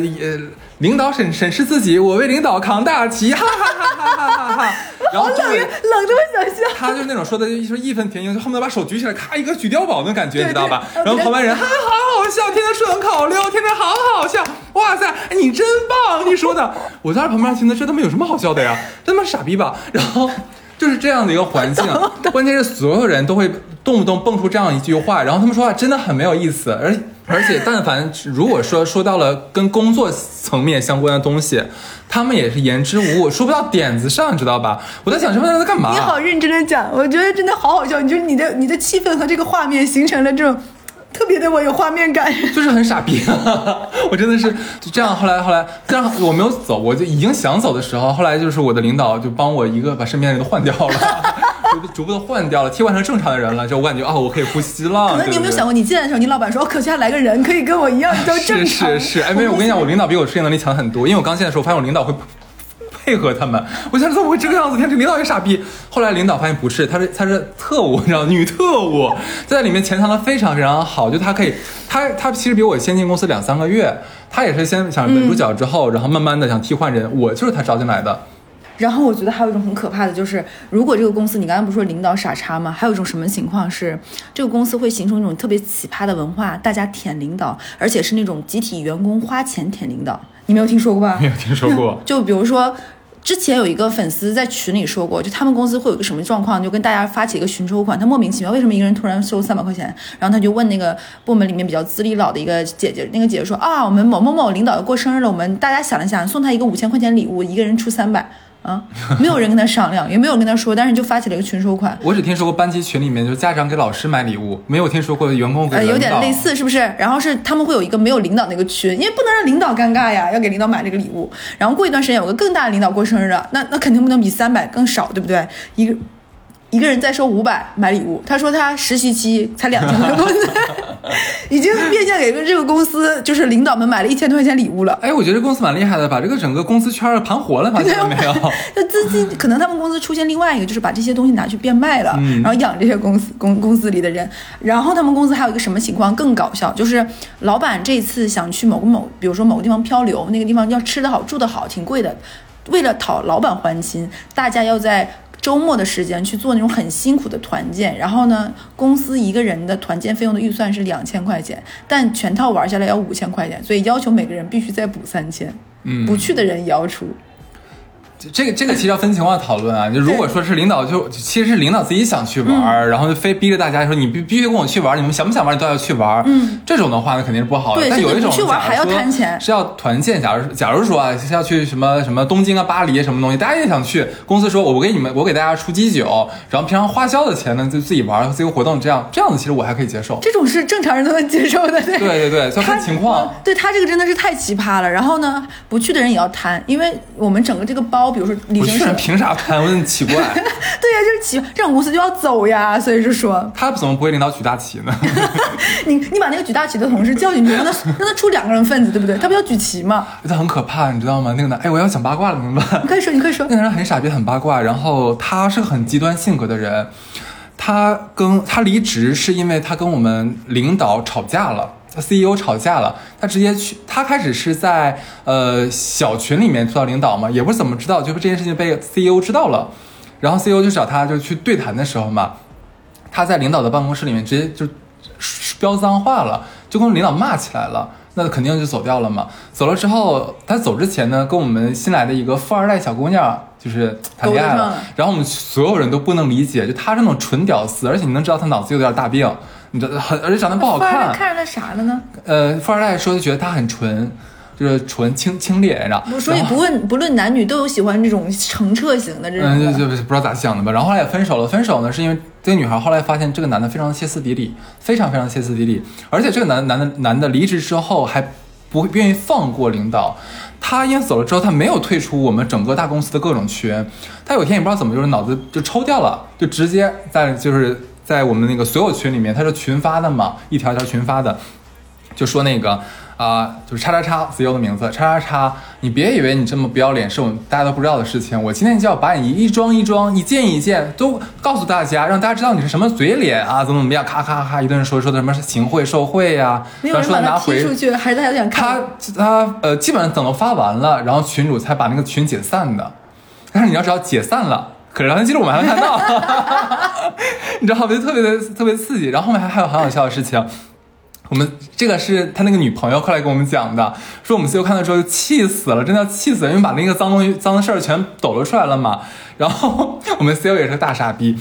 领导审审视自己，我为领导扛大旗，哈哈哈哈哈哈哈。然后冷冷的我想笑。他就是那种说的，说义愤填膺，就恨不得把手举起来，咔一个举碉堡那感觉，你知道吧？然后旁边人哈哈好好笑，天天顺口溜，天天好好笑，哇塞，你真棒，你说的，我在旁边听的，这他妈有什么好笑的呀？这他妈傻逼吧？然后就是这样的一个环境，关键是所有人都会动不动蹦出这样一句话，然后他们说话真的很没有意思，而而且但凡如果说说到了跟工作层面相关的东西。他们也是言之无物，说不到点子上，知道吧？我在想这帮人在干嘛？你好认真的讲，我觉得真的好好笑。你就是你的你的气氛和这个画面形成了这种特别的，我有画面感，就是很傻逼。我真的是就这样。后来后来这样我没有走，我就已经想走的时候，后来就是我的领导就帮我一个把身边的人都换掉了。逐步的换掉了，替换成正常的人了，就我感觉哦，我可以呼吸了。可能你有没有想过，你进来的时候，你老板说，哦，可下来个人，可以跟我一样都正常。是是是，哎，没有，我跟你讲，我领导比我适应能力强很多，因为我刚进来的时候，发现我领导会配合他们。我想怎么会这个样子？天，这领导也傻逼。后来领导发现不是，他是他是特务，你知道，女特务，在里面潜藏的非常非常好，就他可以，他他其实比我先进公司两三个月，他也是先想稳住脚之后，然后慢慢的想替换人，我就是他招进来的。然后我觉得还有一种很可怕的，就是如果这个公司，你刚才不是说领导傻叉吗？还有一种什么情况是，这个公司会形成一种特别奇葩的文化，大家舔领导，而且是那种集体员工花钱舔领导，你没有听说过吧？没有听说过。就比如说，之前有一个粉丝在群里说过，就他们公司会有一个什么状况，就跟大家发起一个寻仇款，他莫名其妙为什么一个人突然收三百块钱，然后他就问那个部门里面比较资历老的一个姐姐，那个姐姐说啊，我们某某某领导要过生日了，我们大家想了想，送他一个五千块钱礼物，一个人出三百。啊，没有人跟他商量，也没有人跟他说，但是就发起了一个群收款。我只听说过班级群里面就家长给老师买礼物，没有听说过员工给。呃，有点类似，是不是？然后是他们会有一个没有领导那个群，因为不能让领导尴尬呀，要给领导买这个礼物。然后过一段时间有个更大的领导过生日了，那那肯定不能比三百更少，对不对？一个。一个人再收五百买礼物，他说他实习期才两千多已经变相给这个公司就是领导们买了一千多块钱礼物了。哎，我觉得公司蛮厉害的，把这个整个公司圈盘活了，发 现没有？那资金可能他们公司出现另外一个，就是把这些东西拿去变卖了，然后养这些公司公公司里的人。然后他们公司还有一个什么情况更搞笑，就是老板这次想去某个某，比如说某个地方漂流，那个地方要吃得好住得好，挺贵的。为了讨老板欢心，大家要在。周末的时间去做那种很辛苦的团建，然后呢，公司一个人的团建费用的预算是两千块钱，但全套玩下来要五千块钱，所以要求每个人必须再补三千。嗯，不去的人也要出。这个这个其实要分情况讨论啊。就如果说是领导就其实是领导自己想去玩儿，然后就非逼着大家说你必必须跟我去玩，你们想不想玩你都要去玩。嗯，这种的话呢肯定是不好的。对但有一种去玩还要假如说摊钱是要团建。假如假如说啊是要去什么什么东京啊巴黎什么东西，大家也想去，公司说我给你们我给大家出基酒，然后平常花销的钱呢就自己玩自由活动这样这样子其实我还可以接受。这种是正常人都能接受的，对对对对，就看情况。对他这个真的是太奇葩了。然后呢，不去的人也要贪，因为我们整个这个包，比如说旅行社凭啥摊？我很奇怪。对呀，就是奇，这种公司就要走呀。所以就说，他怎么不会领导举大旗呢？你你把那个举大旗的同事叫进去，让他让他出两个人份子，对不对？他不要举旗吗？他很可怕，你知道吗？那个男，哎，我要讲八卦了，怎么办？你可以说，你可以说 那，个人很傻逼，很八卦，然后他是个很极端性格的人，他跟他离职是因为他跟我们领导吵架了。CEO 吵架了，他直接去，他开始是在呃小群里面做到领导嘛，也不是怎么知道，就是这件事情被 CEO 知道了，然后 CEO 就找他就去对谈的时候嘛，他在领导的办公室里面直接就飙脏话了，就跟领导骂起来了。那肯定就走掉了嘛。走了之后，他走之前呢，跟我们新来的一个富二代小姑娘就是谈恋爱了。然后我们所有人都不能理解，就他是那种纯屌丝，而且你能知道他脑子有点大病，你知道很，而且长得不好看。看着他啥了呢？呃，富二代说就觉得他很纯，就是纯清清冽，然后所以不论不论男女都有喜欢这种澄澈型的这种嗯，的。就就不知道咋想的吧。然后后来也分手了。分手呢，是因为这个女孩后来发现这个男的非常歇斯底里，非常非常歇斯底里，而且这个男男的男的离职之后还不会愿意放过领导。他因为走了之后，他没有退出我们整个大公司的各种群。他有一天也不知道怎么，就是脑子就抽掉了，就直接在就是在我们那个所有群里面，他是群发的嘛，一条一条群发的，就说那个啊、就是叉叉叉 CEO 的名字，叉叉叉，你别以为你这么不要脸是我们大家都不知道的事情，我今天就要把你一桩一桩、一件一件都告诉大家，让大家知道你是什么嘴脸啊，怎么怎么样，咔咔咔一顿说说的什么行贿受贿呀、没有人把他拿回踢出去，还是大家想看。他他呃，基本上等到发完了，然后群主才把那个群解散的。但是你要知道解散了，可是聊天记录我们还没看到，你知道吗？就特别的特别刺激。然后后面还还有很好笑的事情。我们这个是他那个女朋友后来跟我们讲的，说我们 CEO 看到之后就气死了，真的要气死了，因为把那个脏东西、脏的事儿全抖搂出来了嘛。然后我们 CEO 也是个大傻逼，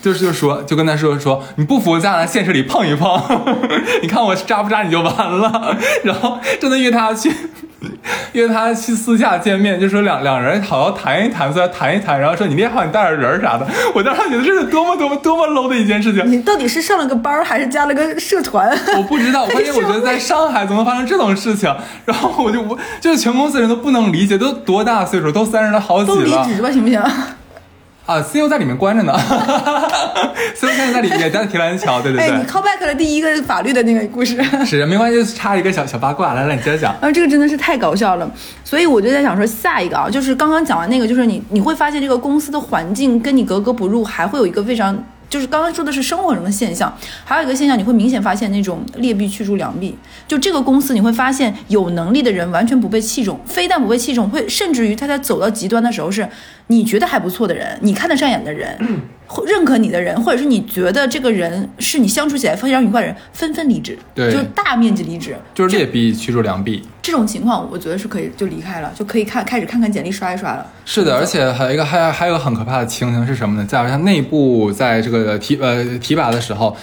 就是就说就跟他说说你不服咱俩现实里碰一碰，你看我扎不扎你就完了。然后真的约他去。约他去私下见面，就说两两人好好谈一谈，再谈一谈，然后说你练好，你带点人啥的。我当时觉得这是多么多么多么 low 的一件事情。你到底是上了个班儿，还是加了个社团？我不知道，关键我觉得在上海怎么发生这种事情，然后我就我就是全公司人都不能理解，都多大岁数，都三十了好几了都离职吧，行不行？啊！CEO 在里面关着呢，CEO 现在在里也在提篮桥，对对哎，你，call back 了第一个法律的那个故事。是没关系，就插一个小小八卦，来来，你接着讲。啊，这个真的是太搞笑了，所以我就在想说，下一个啊，就是刚刚讲完那个，就是你你会发现这个公司的环境跟你格格不入，还会有一个非常，就是刚刚说的是生活中的现象，还有一个现象，你会明显发现那种劣币驱逐良币，就这个公司你会发现有能力的人完全不被器重，非但不被器重，会甚至于他在走到极端的时候是，你觉得还不错的人，你看得上眼的人，认可你的人，或者是你觉得这个人是你相处起来非常愉快的人，纷纷离职，对就是大面积离职，就是劣币驱逐良币。这种情况，我觉得是可以就离开了，就可以看开始看看简历刷一刷了。是的，而且还有一个还还有个很可怕的情形是什么呢？在好像内部在这个提呃提拔的时候，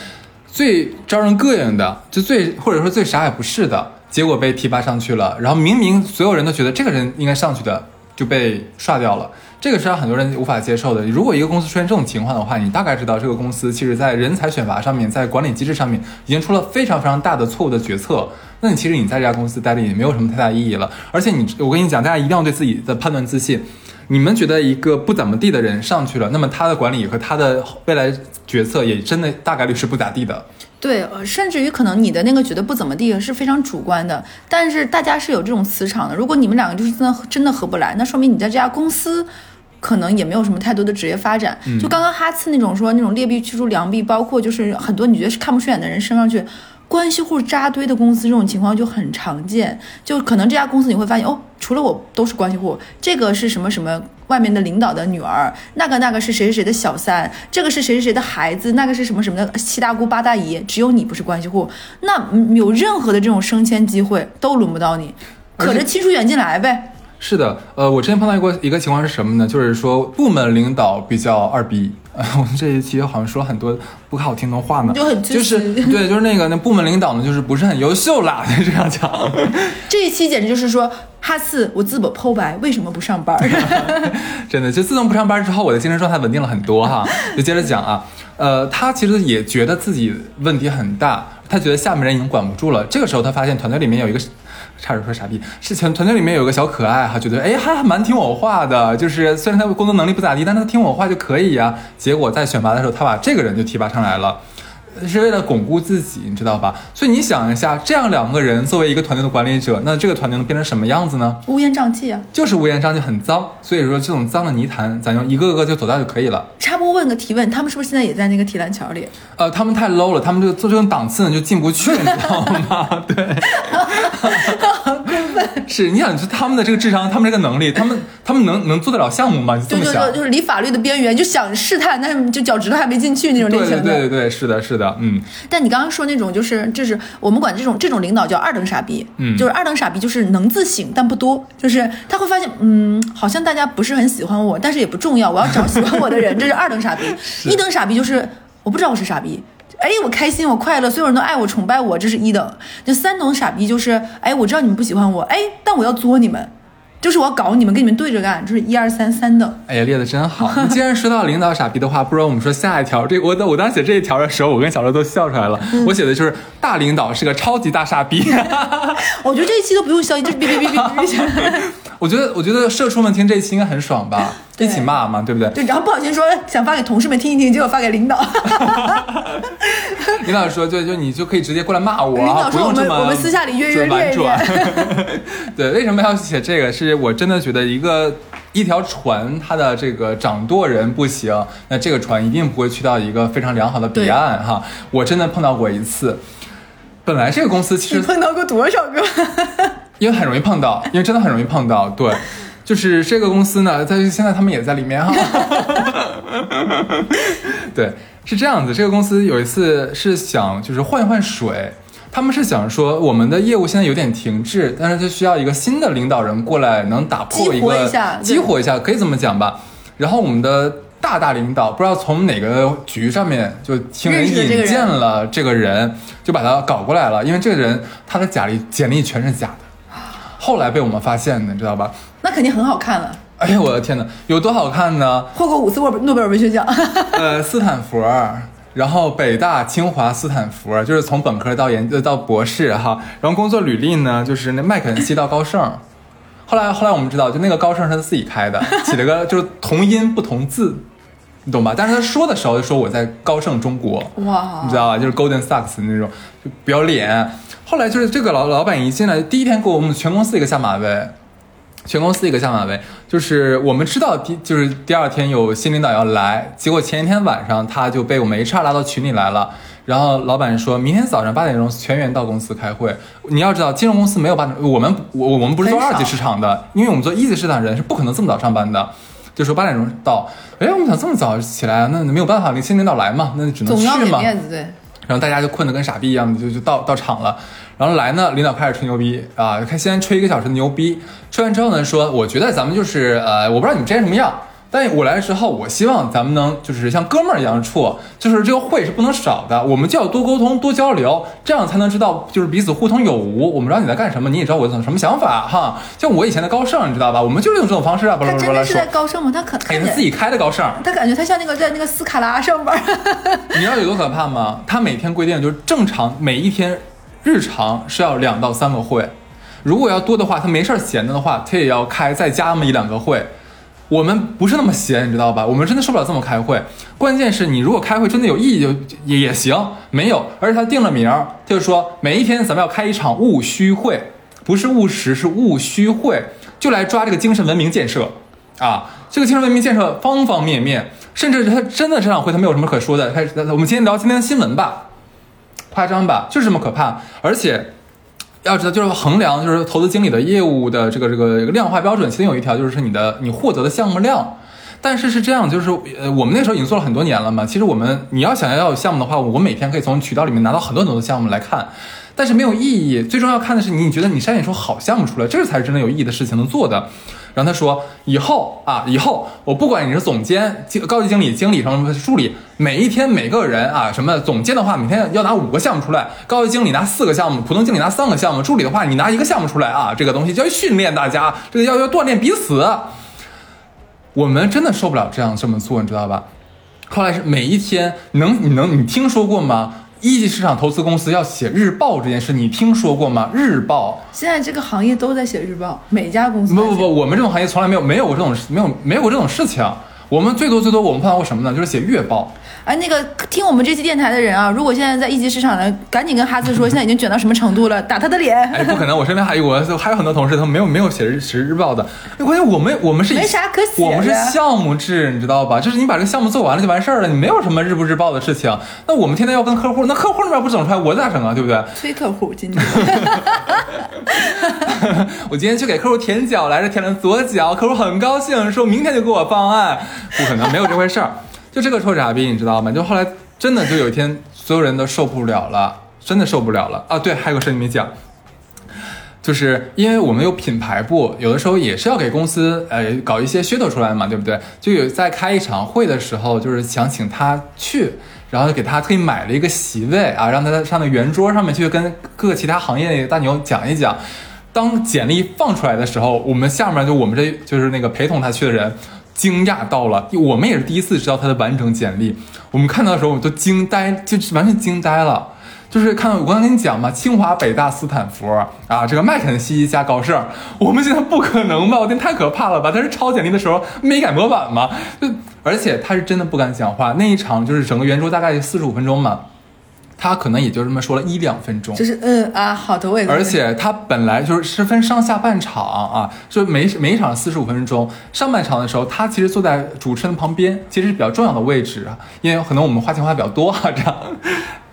最招人膈应的，就最或者说最啥也不是的，结果被提拔上去了，然后明明所有人都觉得这个人应该上去的，就被刷掉了。这个是让很多人无法接受的。如果一个公司出现这种情况的话，你大概知道这个公司其实在人才选拔上面，在管理机制上面已经出了非常非常大的错误的决策。那你其实你在这家公司待着也没有什么太大意义了。而且你，我跟你讲，大家一定要对自己的判断自信。你们觉得一个不怎么地的人上去了，那么他的管理和他的未来决策也真的大概率是不咋地的。对，呃甚至于可能你的那个觉得不怎么地是非常主观的，但是大家是有这种磁场的。如果你们两个就是真的真的合不来，那说明你在这家公司。可能也没有什么太多的职业发展，就刚刚哈次那种说那种劣币驱逐良币，包括就是很多你觉得是看不顺眼的人升上去，关系户扎堆的公司这种情况就很常见。就可能这家公司你会发现哦，除了我都是关系户，这个是什么什么外面的领导的女儿，那个那个是谁谁谁的小三，这个是谁谁谁的孩子，那个是什么什么的七大姑八大姨，只有你不是关系户，那嗯有任何的这种升迁机会都轮不到你，可着亲疏远近来呗。是的，呃，我之前碰到过一个情况是什么呢？就是说部门领导比较二逼。我们这一期好像说了很多不好听的话呢，就很就是对，就是那个那部门领导呢，就是不是很优秀啦，就这样讲。这一期简直就是说，哈四，我自我剖白，为什么不上班？真的，就自从不上班之后，我的精神状态稳定了很多哈。就接着讲啊，呃，他其实也觉得自己问题很大，他觉得下面人已经管不住了。这个时候，他发现团队里面有一个。差点说傻逼，是团团队里面有个小可爱哈，觉得哎还蛮听我话的，就是虽然他工作能力不咋地，但他听我话就可以呀。结果在选拔的时候，他把这个人就提拔上来了。是为了巩固自己，你知道吧？所以你想一下，这样两个人作为一个团队的管理者，那这个团队能变成什么样子呢？乌烟瘴气啊！就是乌烟瘴气，很脏。所以说，这种脏的泥潭，咱就一个个就走掉就可以了。插播问个提问，他们是不是现在也在那个提篮桥里？呃，他们太 low 了，他们就做这种档次呢就进不去，你知道吗？对。是，你想，就他们的这个智商，他们这个能力，他们他们能能做得了项目吗？就这么想，就是离法律的边缘，就想试探，但是就脚趾头还没进去那种类型的。对对对对，是的，是的，嗯。但你刚刚说那种，就是就是我们管这种这种领导叫二等傻逼，嗯，就是二等傻逼，就是能自省但不多，就是他会发现，嗯，好像大家不是很喜欢我，但是也不重要，我要找喜欢我的人，这是二等傻逼。一等傻逼就是我不知道我是傻逼。哎，我开心，我快乐，所有人都爱我、崇拜我，这是一等。就三等傻逼，就是哎，我知道你们不喜欢我，哎，但我要作你们，就是我要搞你们，跟你们对着干，就是一二三三等。哎呀，列的真好。你既然说到领导傻逼的话，不如我们说下一条。这我我当时写这一条的时候，我跟小乐都笑出来了。我写的就是大领导是个超级大傻逼。我觉得这一期都不用消音，就是哔哔哔哔哔。我觉得，我觉得社畜们听这一期应该很爽吧。一起骂嘛，对不对？对，然后不小心说想发给同事们听一听，结果发给领导。领导说，就就你就可以直接过来骂我，领导说我们我们私下里约约略。对，为什么要写这个？是我真的觉得一个一条船，它的这个掌舵人不行，那这个船一定不会去到一个非常良好的彼岸哈。我真的碰到过一次，本来这个公司其实碰到过多少个？因为很容易碰到，因为真的很容易碰到，对。就是这个公司呢，在现在他们也在里面哈。对，是这样子。这个公司有一次是想就是换一换水，他们是想说我们的业务现在有点停滞，但是就需要一个新的领导人过来能打破一个激活一下，可以这么讲吧。然后我们的大大领导不知道从哪个局上面就听人引荐了这个人，就把他搞过来了。因为这个人他的简历简历全是假的。后来被我们发现的，你知道吧？那肯定很好看了。哎呀，我的天哪，有多好看呢？获过五次诺诺贝尔文学奖。呃，斯坦福，然后北大、清华、斯坦福，就是从本科到研到博士哈。然后工作履历呢，就是那麦肯锡到高盛。后来后来我们知道，就那个高盛是他自己开的，起了个就是同音不同字，你懂吧？但是他说的时候就说我在高盛中国，哇，你知道吧？就是 Golden Sachs 那种，就不要脸。后来就是这个老老板一进来，第一天给我们全公司一个下马威，全公司一个下马威，就是我们知道第就是第二天有新领导要来，结果前一天晚上他就被我们 HR 拉到群里来了，然后老板说明天早上八点钟全员到公司开会。你要知道金融公司没有八我们我我们不是做二级市场的，因为我们做一级市场人是不可能这么早上班的，就说八点钟到。哎，我们想这么早起来，那没有办法，你新领导来嘛，那只能去嘛。对。然后大家就困得跟傻逼一样的，就就到到场了。然后来呢，领导开始吹牛逼啊，开先吹一个小时的牛逼。吹完之后呢，说我觉得咱们就是呃，我不知道你们之前什么样，但我来的时候，我希望咱们能就是像哥们儿一样处，就是这个会是不能少的，我们就要多沟通多交流，这样才能知道就是彼此互通有无。我们知道你在干什么，你也知道我什么想法哈。像我以前的高盛，你知道吧？我们就是用这种方式啊。他真的是在高盛吗？他可哎，他自己开的高盛，他感觉他像那个在那个斯卡拉上班。你知道有多可怕吗？他每天规定就是正常每一天日常是要两到三个会，如果要多的话，他没事闲着的话，他也要开再加那么一两个会。我们不是那么闲，你知道吧？我们真的受不了这么开会。关键是你如果开会真的有意义就也也行，没有。而且他定了名儿，就是说每一天咱们要开一场务虚会，不是务实，是务虚会，就来抓这个精神文明建设啊。这个精神文明建设方方面面，甚至他真的这场会他没有什么可说的。他，我们今天聊今天的新闻吧，夸张吧，就是这么可怕。而且。要知道，就是衡量就是投资经理的业务的这个这个量化标准，其中有一条就是你的你获得的项目量。但是是这样，就是呃，我们那时候已经做了很多年了嘛。其实我们你要想要有项目的话，我每天可以从渠道里面拿到很多很多的项目来看。但是没有意义。最重要看的是你，你觉得你筛选出好项目出来，这才是真正有意义的事情能做的。然后他说，以后啊，以后我不管你是总监、高级经理、经理什么助理，每一天每个人啊，什么总监的话，每天要拿五个项目出来，高级经理拿四个项目，普通经理拿三个项目，助理的话你拿一个项目出来啊，这个东西就要训练大家，这个要要锻炼彼此。我们真的受不了这样这么做，你知道吧？后来是每一天能你能你听说过吗？一级市场投资公司要写日报这件事，你听说过吗？日报现在这个行业都在写日报，每家公司不不不，我们这种行业从来没有没有过这种没有没有过这种事情。我们最多最多我们碰到过什么呢？就是写月报。哎，那个听我们这期电台的人啊，如果现在在一级市场的，赶紧跟哈斯说，现在已经卷到什么程度了，打他的脸。哎，不可能，我身边还有我还有很多同事，他们没有没有写日写日报的。关键我们我们是没啥可写，我们是项目制，你知道吧？就是你把这个项目做完了就完事儿了，你没有什么日不日报的事情。那我们天天要跟客户，那客户那边不整出来，我咋整啊？对不对？催客户今天。我今天去给客户舔脚来着，舔了左脚，客户很高兴，说明天就给我方案。不可能，没有这回事儿。就这个臭傻逼，你知道吗？就后来。真的就有一天，所有人都受不了了，真的受不了了啊！对，还有个事情没讲，就是因为我们有品牌部，有的时候也是要给公司呃搞一些噱头出来嘛，对不对？就有在开一场会的时候，就是想请他去，然后给他特意买了一个席位啊，让他在上那圆桌上面去跟各个其他行业的大牛讲一讲。当简历放出来的时候，我们下面就我们这就是那个陪同他去的人。惊讶到了，我们也是第一次知道他的完整简历。我们看到的时候，我都惊呆，就是完全惊呆了。就是看到我刚才跟你讲嘛，清华、北大、斯坦福啊，这个麦肯锡加高盛，我们觉得不可能吧？我天，太可怕了吧？他是抄简历的时候没改模板吗？就而且他是真的不敢讲话。那一场就是整个圆桌大概四十五分钟嘛。他可能也就这么说了一两分钟，就是嗯啊，好的，我也。而且他本来就是是分上下半场啊，就每每一场四十五分钟，上半场的时候，他其实坐在主持人旁边，其实是比较重要的位置啊，因为可能我们花钱花的比较多啊，这样。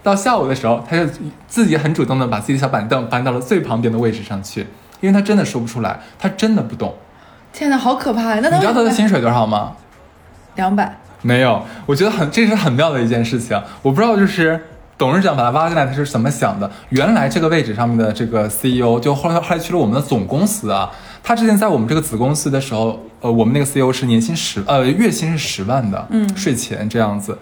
到下午的时候，他就自己很主动的把自己的小板凳搬到了最旁边的位置上去，因为他真的说不出来，他真的不懂。天哪，好可怕呀！那你知道他的薪水多少吗？两百。没有，我觉得很这是很妙的一件事情，我不知道就是。董事长把他挖进来，他是怎么想的？原来这个位置上面的这个 CEO，就后来后来去了我们的总公司啊。他之前在我们这个子公司的时候，呃，我们那个 CEO 是年薪十，呃，月薪是十万的，嗯，税前这样子。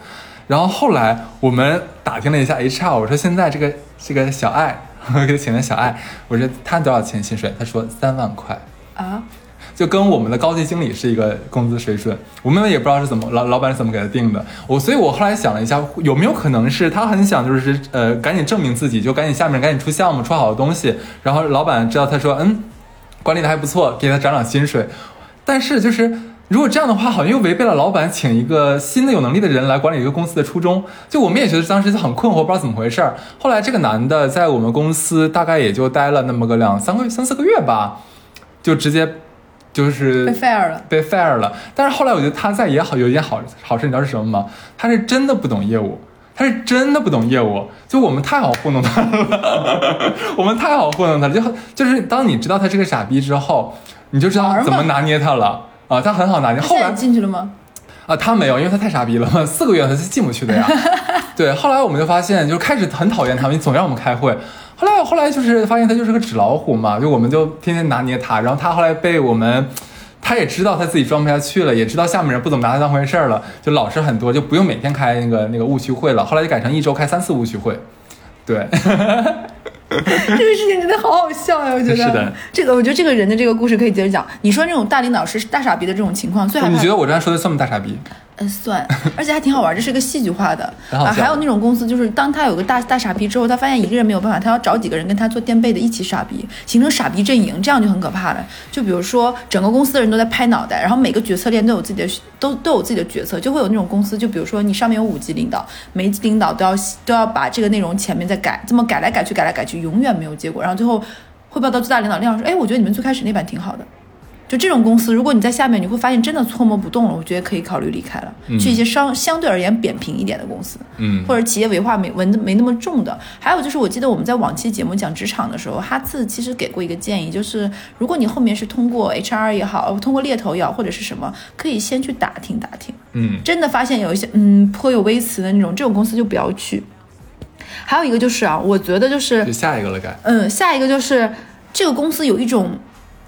然后后来我们打听了一下 HR，我说现在这个这个小爱，我 给他请的小爱，我说他多少钱薪水？他说三万块啊。就跟我们的高级经理是一个工资水准，我们也不知道是怎么老老板是怎么给他定的。我所以，我后来想了一下，有没有可能是他很想就是呃赶紧证明自己，就赶紧下面赶紧出项目出好的东西，然后老板知道他说嗯管理的还不错，给他涨涨薪水。但是就是如果这样的话，好像又违背了老板请一个新的有能力的人来管理一个公司的初衷。就我们也觉得当时就很困惑，不知道怎么回事儿。后来这个男的在我们公司大概也就待了那么个两三个月三四个月吧，就直接。就是被 fire 了，被 fire 了。但是后来我觉得他在也好，有一件好好事，你知道是什么吗？他是真的不懂业务，他是真的不懂业务。就我们太好糊弄他了，我们太好糊弄他了。就就是当你知道他是个傻逼之后，你就知道怎么拿捏他了啊。他很好拿捏。后来进去了吗？啊，他没有，因为他太傻逼了嘛，四个月他是进不去的呀。对，后来我们就发现，就开始很讨厌他们，总让我们开会。后来，后来就是发现他就是个纸老虎嘛，就我们就天天拿捏他，然后他后来被我们，他也知道他自己装不下去了，也知道下面人不怎么拿他当回事儿了，就老实很多，就不用每天开那个那个误区会了。后来就改成一周开三次误区会，对。这个事情真的好好笑呀，我觉得。是的。这个，我觉得这个人的这个故事可以接着讲。你说那种大领导是大傻逼的这种情况，最害怕。你觉得我刚才说的算不大傻逼？嗯，算，而且还挺好玩，这是个戏剧化的 啊。还有那种公司，就是当他有个大大傻逼之后，他发现一个人没有办法，他要找几个人跟他做垫背的，一起傻逼，形成傻逼阵营，这样就很可怕了。就比如说，整个公司的人都在拍脑袋，然后每个决策链都有自己的，都都有自己的决策，就会有那种公司，就比如说你上面有五级领导，每一级领导都要都要把这个内容前面再改，这么改来改去，改来改去，永远没有结果。然后最后汇报到最大领导，领导说：“哎，我觉得你们最开始那版挺好的。”就这种公司，如果你在下面，你会发现真的搓磨不动了。我觉得可以考虑离开了，去一些相相对而言扁平一点的公司，嗯，或者企业文化没文没那么重的。还有就是，我记得我们在往期节目讲职场的时候，哈次其实给过一个建议，就是如果你后面是通过 HR 也好，通过猎头也好，或者是什么，可以先去打听打听，嗯，真的发现有一些嗯颇有微词的那种，这种公司就不要去。还有一个就是啊，我觉得就是下一个了该。嗯，下一个就是这个公司有一种，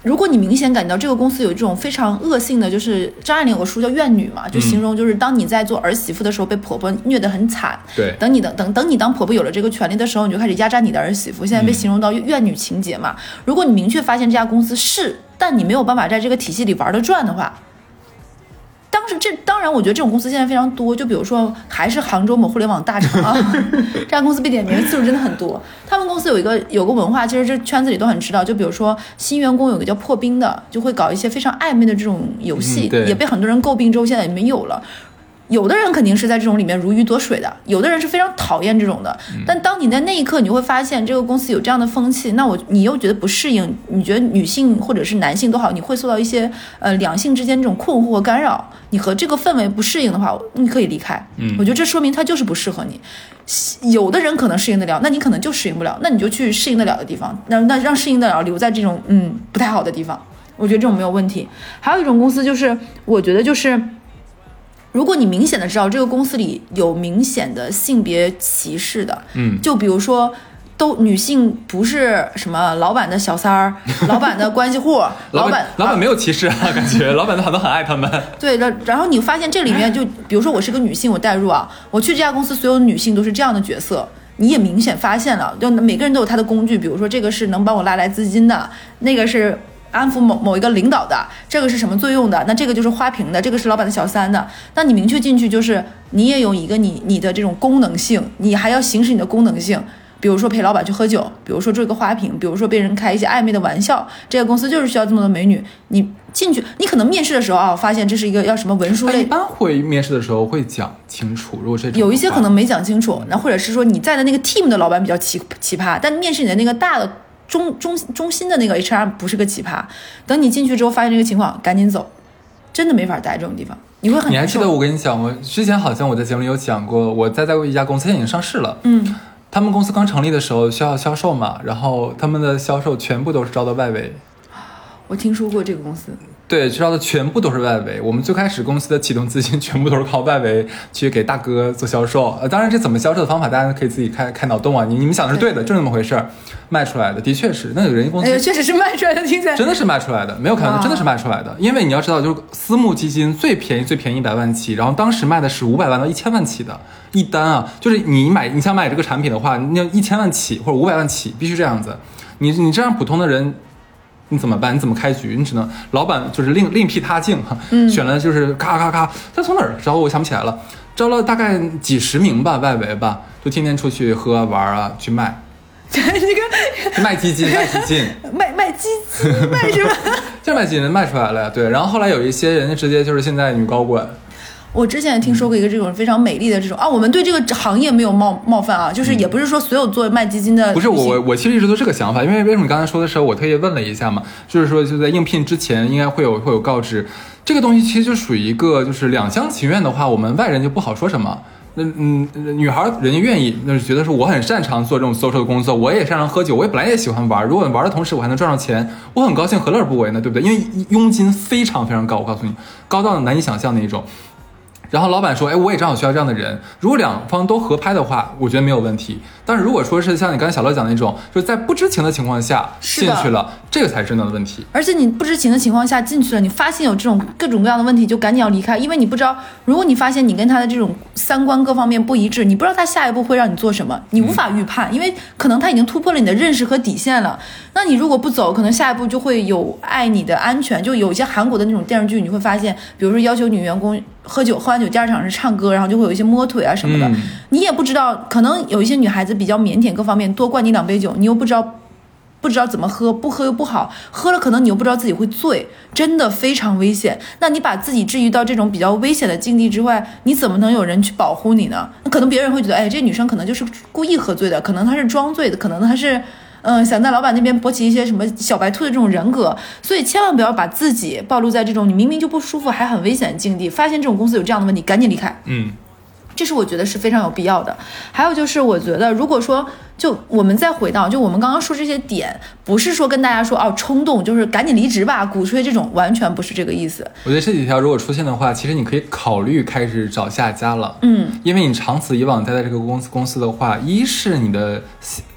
如果你明显感觉到这个公司有一种非常恶性的，就是张爱玲有个书叫《怨女》嘛，就形容就是当你在做儿媳妇的时候被婆婆虐得很惨，对等你的等等你当婆婆有了这个权利的时候，你就开始压榨你的儿媳妇，现在被形容到怨女情节嘛。如果你明确发现这家公司是，但你没有办法在这个体系里玩得转的话。当时这当然，我觉得这种公司现在非常多。就比如说，还是杭州某互联网大厂啊，这家公司被点名次数真的很多。他们公司有一个有个文化，其实这圈子里都很知道。就比如说新员工有个叫破冰的，就会搞一些非常暧昧的这种游戏，嗯也被很多人诟病之后，现在也没有了。有的人肯定是在这种里面如鱼得水的，有的人是非常讨厌这种的。但当你在那一刻，你会发现这个公司有这样的风气，那我你又觉得不适应，你觉得女性或者是男性都好，你会受到一些呃两性之间这种困惑和干扰，你和这个氛围不适应的话，你可以离开。嗯我觉得这说明它就是不适合你。有的人可能适应得了，那你可能就适应不了，那你就去适应得了的地方，那那让适应得了留在这种嗯不太好的地方，我觉得这种没有问题。还有一种公司就是，我觉得就是。如果你明显的知道这个公司里有明显的性别歧视的，嗯，就比如说，都女性不是什么老板的小三儿，老板的关系户，老板老板没有歧视啊，感觉 老板都好像很爱他们。对的，然后你发现这里面就，比如说我是个女性，我代入啊，我去这家公司，所有女性都是这样的角色，你也明显发现了，就每个人都有他的工具，比如说这个是能帮我拉来资金的，那个是安抚某某一个领导的，这个是什么作用的？那这个就是花瓶的，这个是老板的小三的。那你明确进去，就是你也有一个你你的这种功能性，你还要行使你的功能性。比如说陪老板去喝酒，比如说做一个花瓶，比如说被人开一些暧昧的玩笑，这个公司就是需要这么多美女。你进去，你可能面试的时候啊，发现这是一个要什么文书类，一般会面试的时候会讲清楚，如果这有一些可能没讲清楚，那或者是说你在的那个 team 的老板比较奇奇葩，但面试你的那个大的中中中心的那个 HR 不是个奇葩。等你进去之后发现这个情况，赶紧走，真的没法待这种地方，你会很你还记得我跟你讲，我之前好像我在节目里有讲过，我在在过一家公司，现在已经上市了。嗯，他们公司刚成立的时候需要销售嘛，然后他们的销售全部都是招的外围，我听说过这个公司，对，招的全部都是外围。我们最开始公司的启动资金 全部都是靠外围去给大哥做销售。呃，当然这怎么销售的方法，大家可以自己开开脑洞啊。你你们想的是对的，就是那么回事儿，卖出来的，的确是。那有人家公司哎，确实是卖出来的，听起来真的是卖出来的，没有开玩笑，真的是卖出来的。因为你要知道，就是私募基金最便宜最便宜一百万起，然后当时卖的是五百万到一千万起的一单啊，就是你买你想买这个产品的话，你要一千万起或者五百万起，必须这样子。你你这样普通的人。你怎么办？你怎么开局？你只能老板就是另另辟他径哈，选了就是咔咔咔，他从哪儿招？我想不起来了，招了大概几十名吧，外围吧，就天天出去喝玩啊，去卖，这个卖基金，卖基金。卖卖基金卖什么？就是卖基金卖出来了呀，对。然后后来有一些人家直接就是现在女高管，我之前也听说过一个这种非常美丽的这种啊，我们对这个行业没有冒冒犯啊，就是也不是说所有做卖基金的不是我我我其实一直都这个想法，因为为什么你刚才说的时候，我特意问了一下嘛，就是说就在应聘之前应该会有会有告知，这个东西其实就属于一个就是两厢情愿的话，我们外人就不好说什么。那嗯，女孩儿人家愿意，那是觉得说我很擅长做这种 social 的工作，我也擅长喝酒，我也本来也喜欢玩，如果玩的同时我还能赚到钱，我很高兴，何乐而不为呢？对不对？因为佣金非常非常高，我告诉你，高到难以想象的一种。然后老板说：“哎，我也正好需要这样的人。如果两方都合拍的话，我觉得没有问题。但是如果说是像你刚才小乐讲的那种，就是在不知情的情况下进去了，这个才是真正的问题。而且你不知情的情况下进去了，你发现有这种各种各样的问题，就赶紧要离开，因为你不知道，如果你发现你跟他的这种三观各方面不一致，你不知道他下一步会让你做什么，你无法预判，因为可能他已经突破了你的认识和底线了。那你如果不走，可能下一步就会有碍你的安全。就有一些韩国的那种电视剧，你会发现，比如说要求女员工喝酒，喝完酒第二场是唱歌，然后就会有一些摸腿啊什么的，嗯你也不知道，可能有一些女孩子比较腼腆，各方面多灌你两杯酒，你又不知道。不知道怎么喝，不喝又不好，喝了可能你又不知道自己会醉，真的非常危险。那你把自己置于到这种比较危险的境地之外，你怎么能有人去保护你呢？那可能别人会觉得，哎，这女生可能就是故意喝醉的，可能她是装醉的，可能她是，嗯，想在老板那边博取一些什么小白兔的这种人格。所以千万不要把自己暴露在这种你明明就不舒服还很危险的境地。发现这种公司有这样的问题，赶紧离开。嗯，这是我觉得是非常有必要的。还有就是，我觉得如果说就我们再回到，就我们刚刚说这些点，不是说跟大家说哦冲动，就是赶紧离职吧，鼓吹这种，完全不是这个意思。我觉得这几条如果出现的话，其实你可以考虑开始找下家了。嗯，因为你长此以往待在这个公司公司的话，一是你的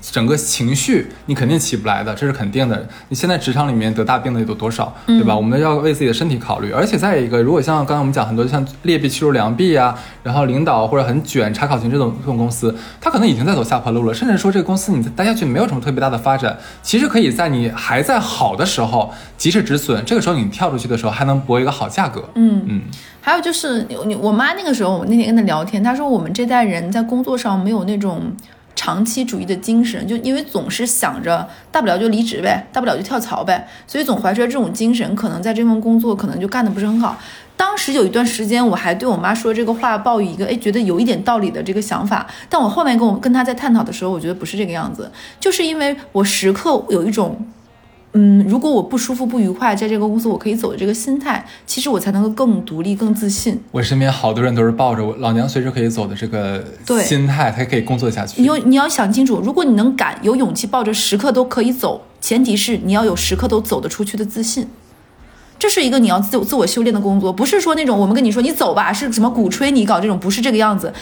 整个情绪你肯定起不来的，这是肯定的。你现在职场里面得大病的有多少，对吧？我们要为自己的身体考虑。而且再一个，如果像刚才我们讲很多像劣币驱逐良币啊，然后领导或者很卷查考勤这种这种公司，他可能已经在走下坡路了，甚至说这个公司你待下去没有什么特别大的发展。其实可以在你还在好的时候及时止损，这个时候你跳出去的时候还能博一个好价格。嗯嗯。还有就是你我妈那个时候，我那天跟她聊天，她说我们这代人在工作上没有那种长期主义的精神，就因为总是想着大不了就离职呗，大不了就跳槽呗，所以总怀揣这种精神，可能在这份工作可能就干的不是很好。当时有一段时间，我还对我妈说这个话抱有一个哎觉得有一点道理的这个想法，但我后面跟我跟她在探讨的时候，我觉得不是这个样子，就是因为我时刻有一种。嗯，如果我不舒服、不愉快，在这个公司我可以走的这个心态，其实我才能够更独立、更自信。我身边好多人都是抱着我老娘随时可以走的这个心态，才可以工作下去。你要你要想清楚，如果你能敢有勇气抱着时刻都可以走，前提是你要有时刻都走得出去的自信。这是一个你要自自我修炼的工作，不是说那种我们跟你说你走吧，是什么鼓吹你搞这种，不是这个样子。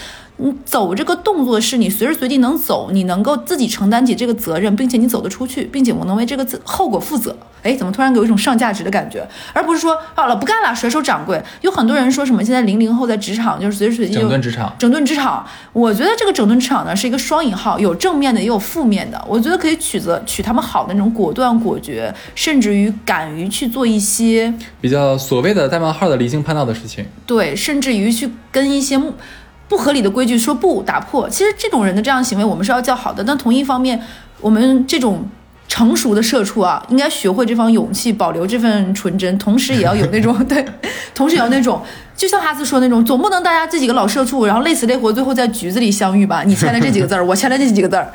你走这个动作是你随时随地能走，你能够自己承担起这个责任，并且你走得出去，并且我能为这个后果负责。哎，怎么突然给我一种上价值的感觉？而不是说好了不干了，甩手掌柜。有很多人说什么现在零零后在职场就是随时随地整顿职场，整顿职场。我觉得这个整顿职场呢是一个双引号，有正面的也有负面的。我觉得可以取则取他们好的那种果断果决，甚至于敢于去做一些比较所谓的带冒号的离经叛道的事情。对，甚至于去跟一些。不合理的规矩说不打破，其实这种人的这样行为我们是要叫好的。但同一方面，我们这种成熟的社畜啊，应该学会这方勇气，保留这份纯真，同时也要有 那种对，同时也要那种，就像哈斯说那种，总不能大家这几个老社畜，然后累死累活，最后在局子里相遇吧？你签了这几个字儿，我签了这几个字儿。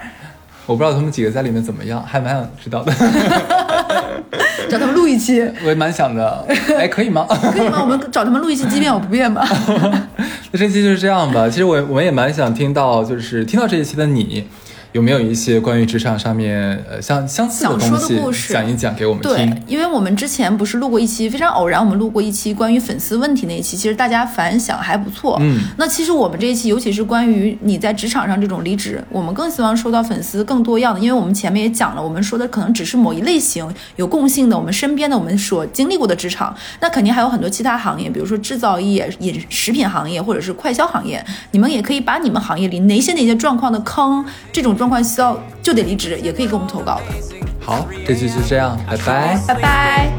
我不知道他们几个在里面怎么样，还蛮想知道的。找他们录一期，我也蛮想的。哎，可以吗？可以吗？我们找他们录一期，即便我不变吧。那这期就是这样吧。其实我我也蛮想听到，就是听到这一期的你。有没有一些关于职场上面呃相相似的东西讲一讲给我们听？对，因为我们之前不是录过一期非常偶然，我们录过一期关于粉丝问题那一期，其实大家反响还不错。嗯，那其实我们这一期，尤其是关于你在职场上这种离职，我们更希望收到粉丝更多样的，因为我们前面也讲了，我们说的可能只是某一类型有共性的，我们身边的我们所经历过的职场，那肯定还有很多其他行业，比如说制造业、饮食品行业或者是快消行业，你们也可以把你们行业里哪些哪些状况的坑，这种状况需要。就得离职，也可以给我们投稿的。好，这期就这样，拜拜，拜拜。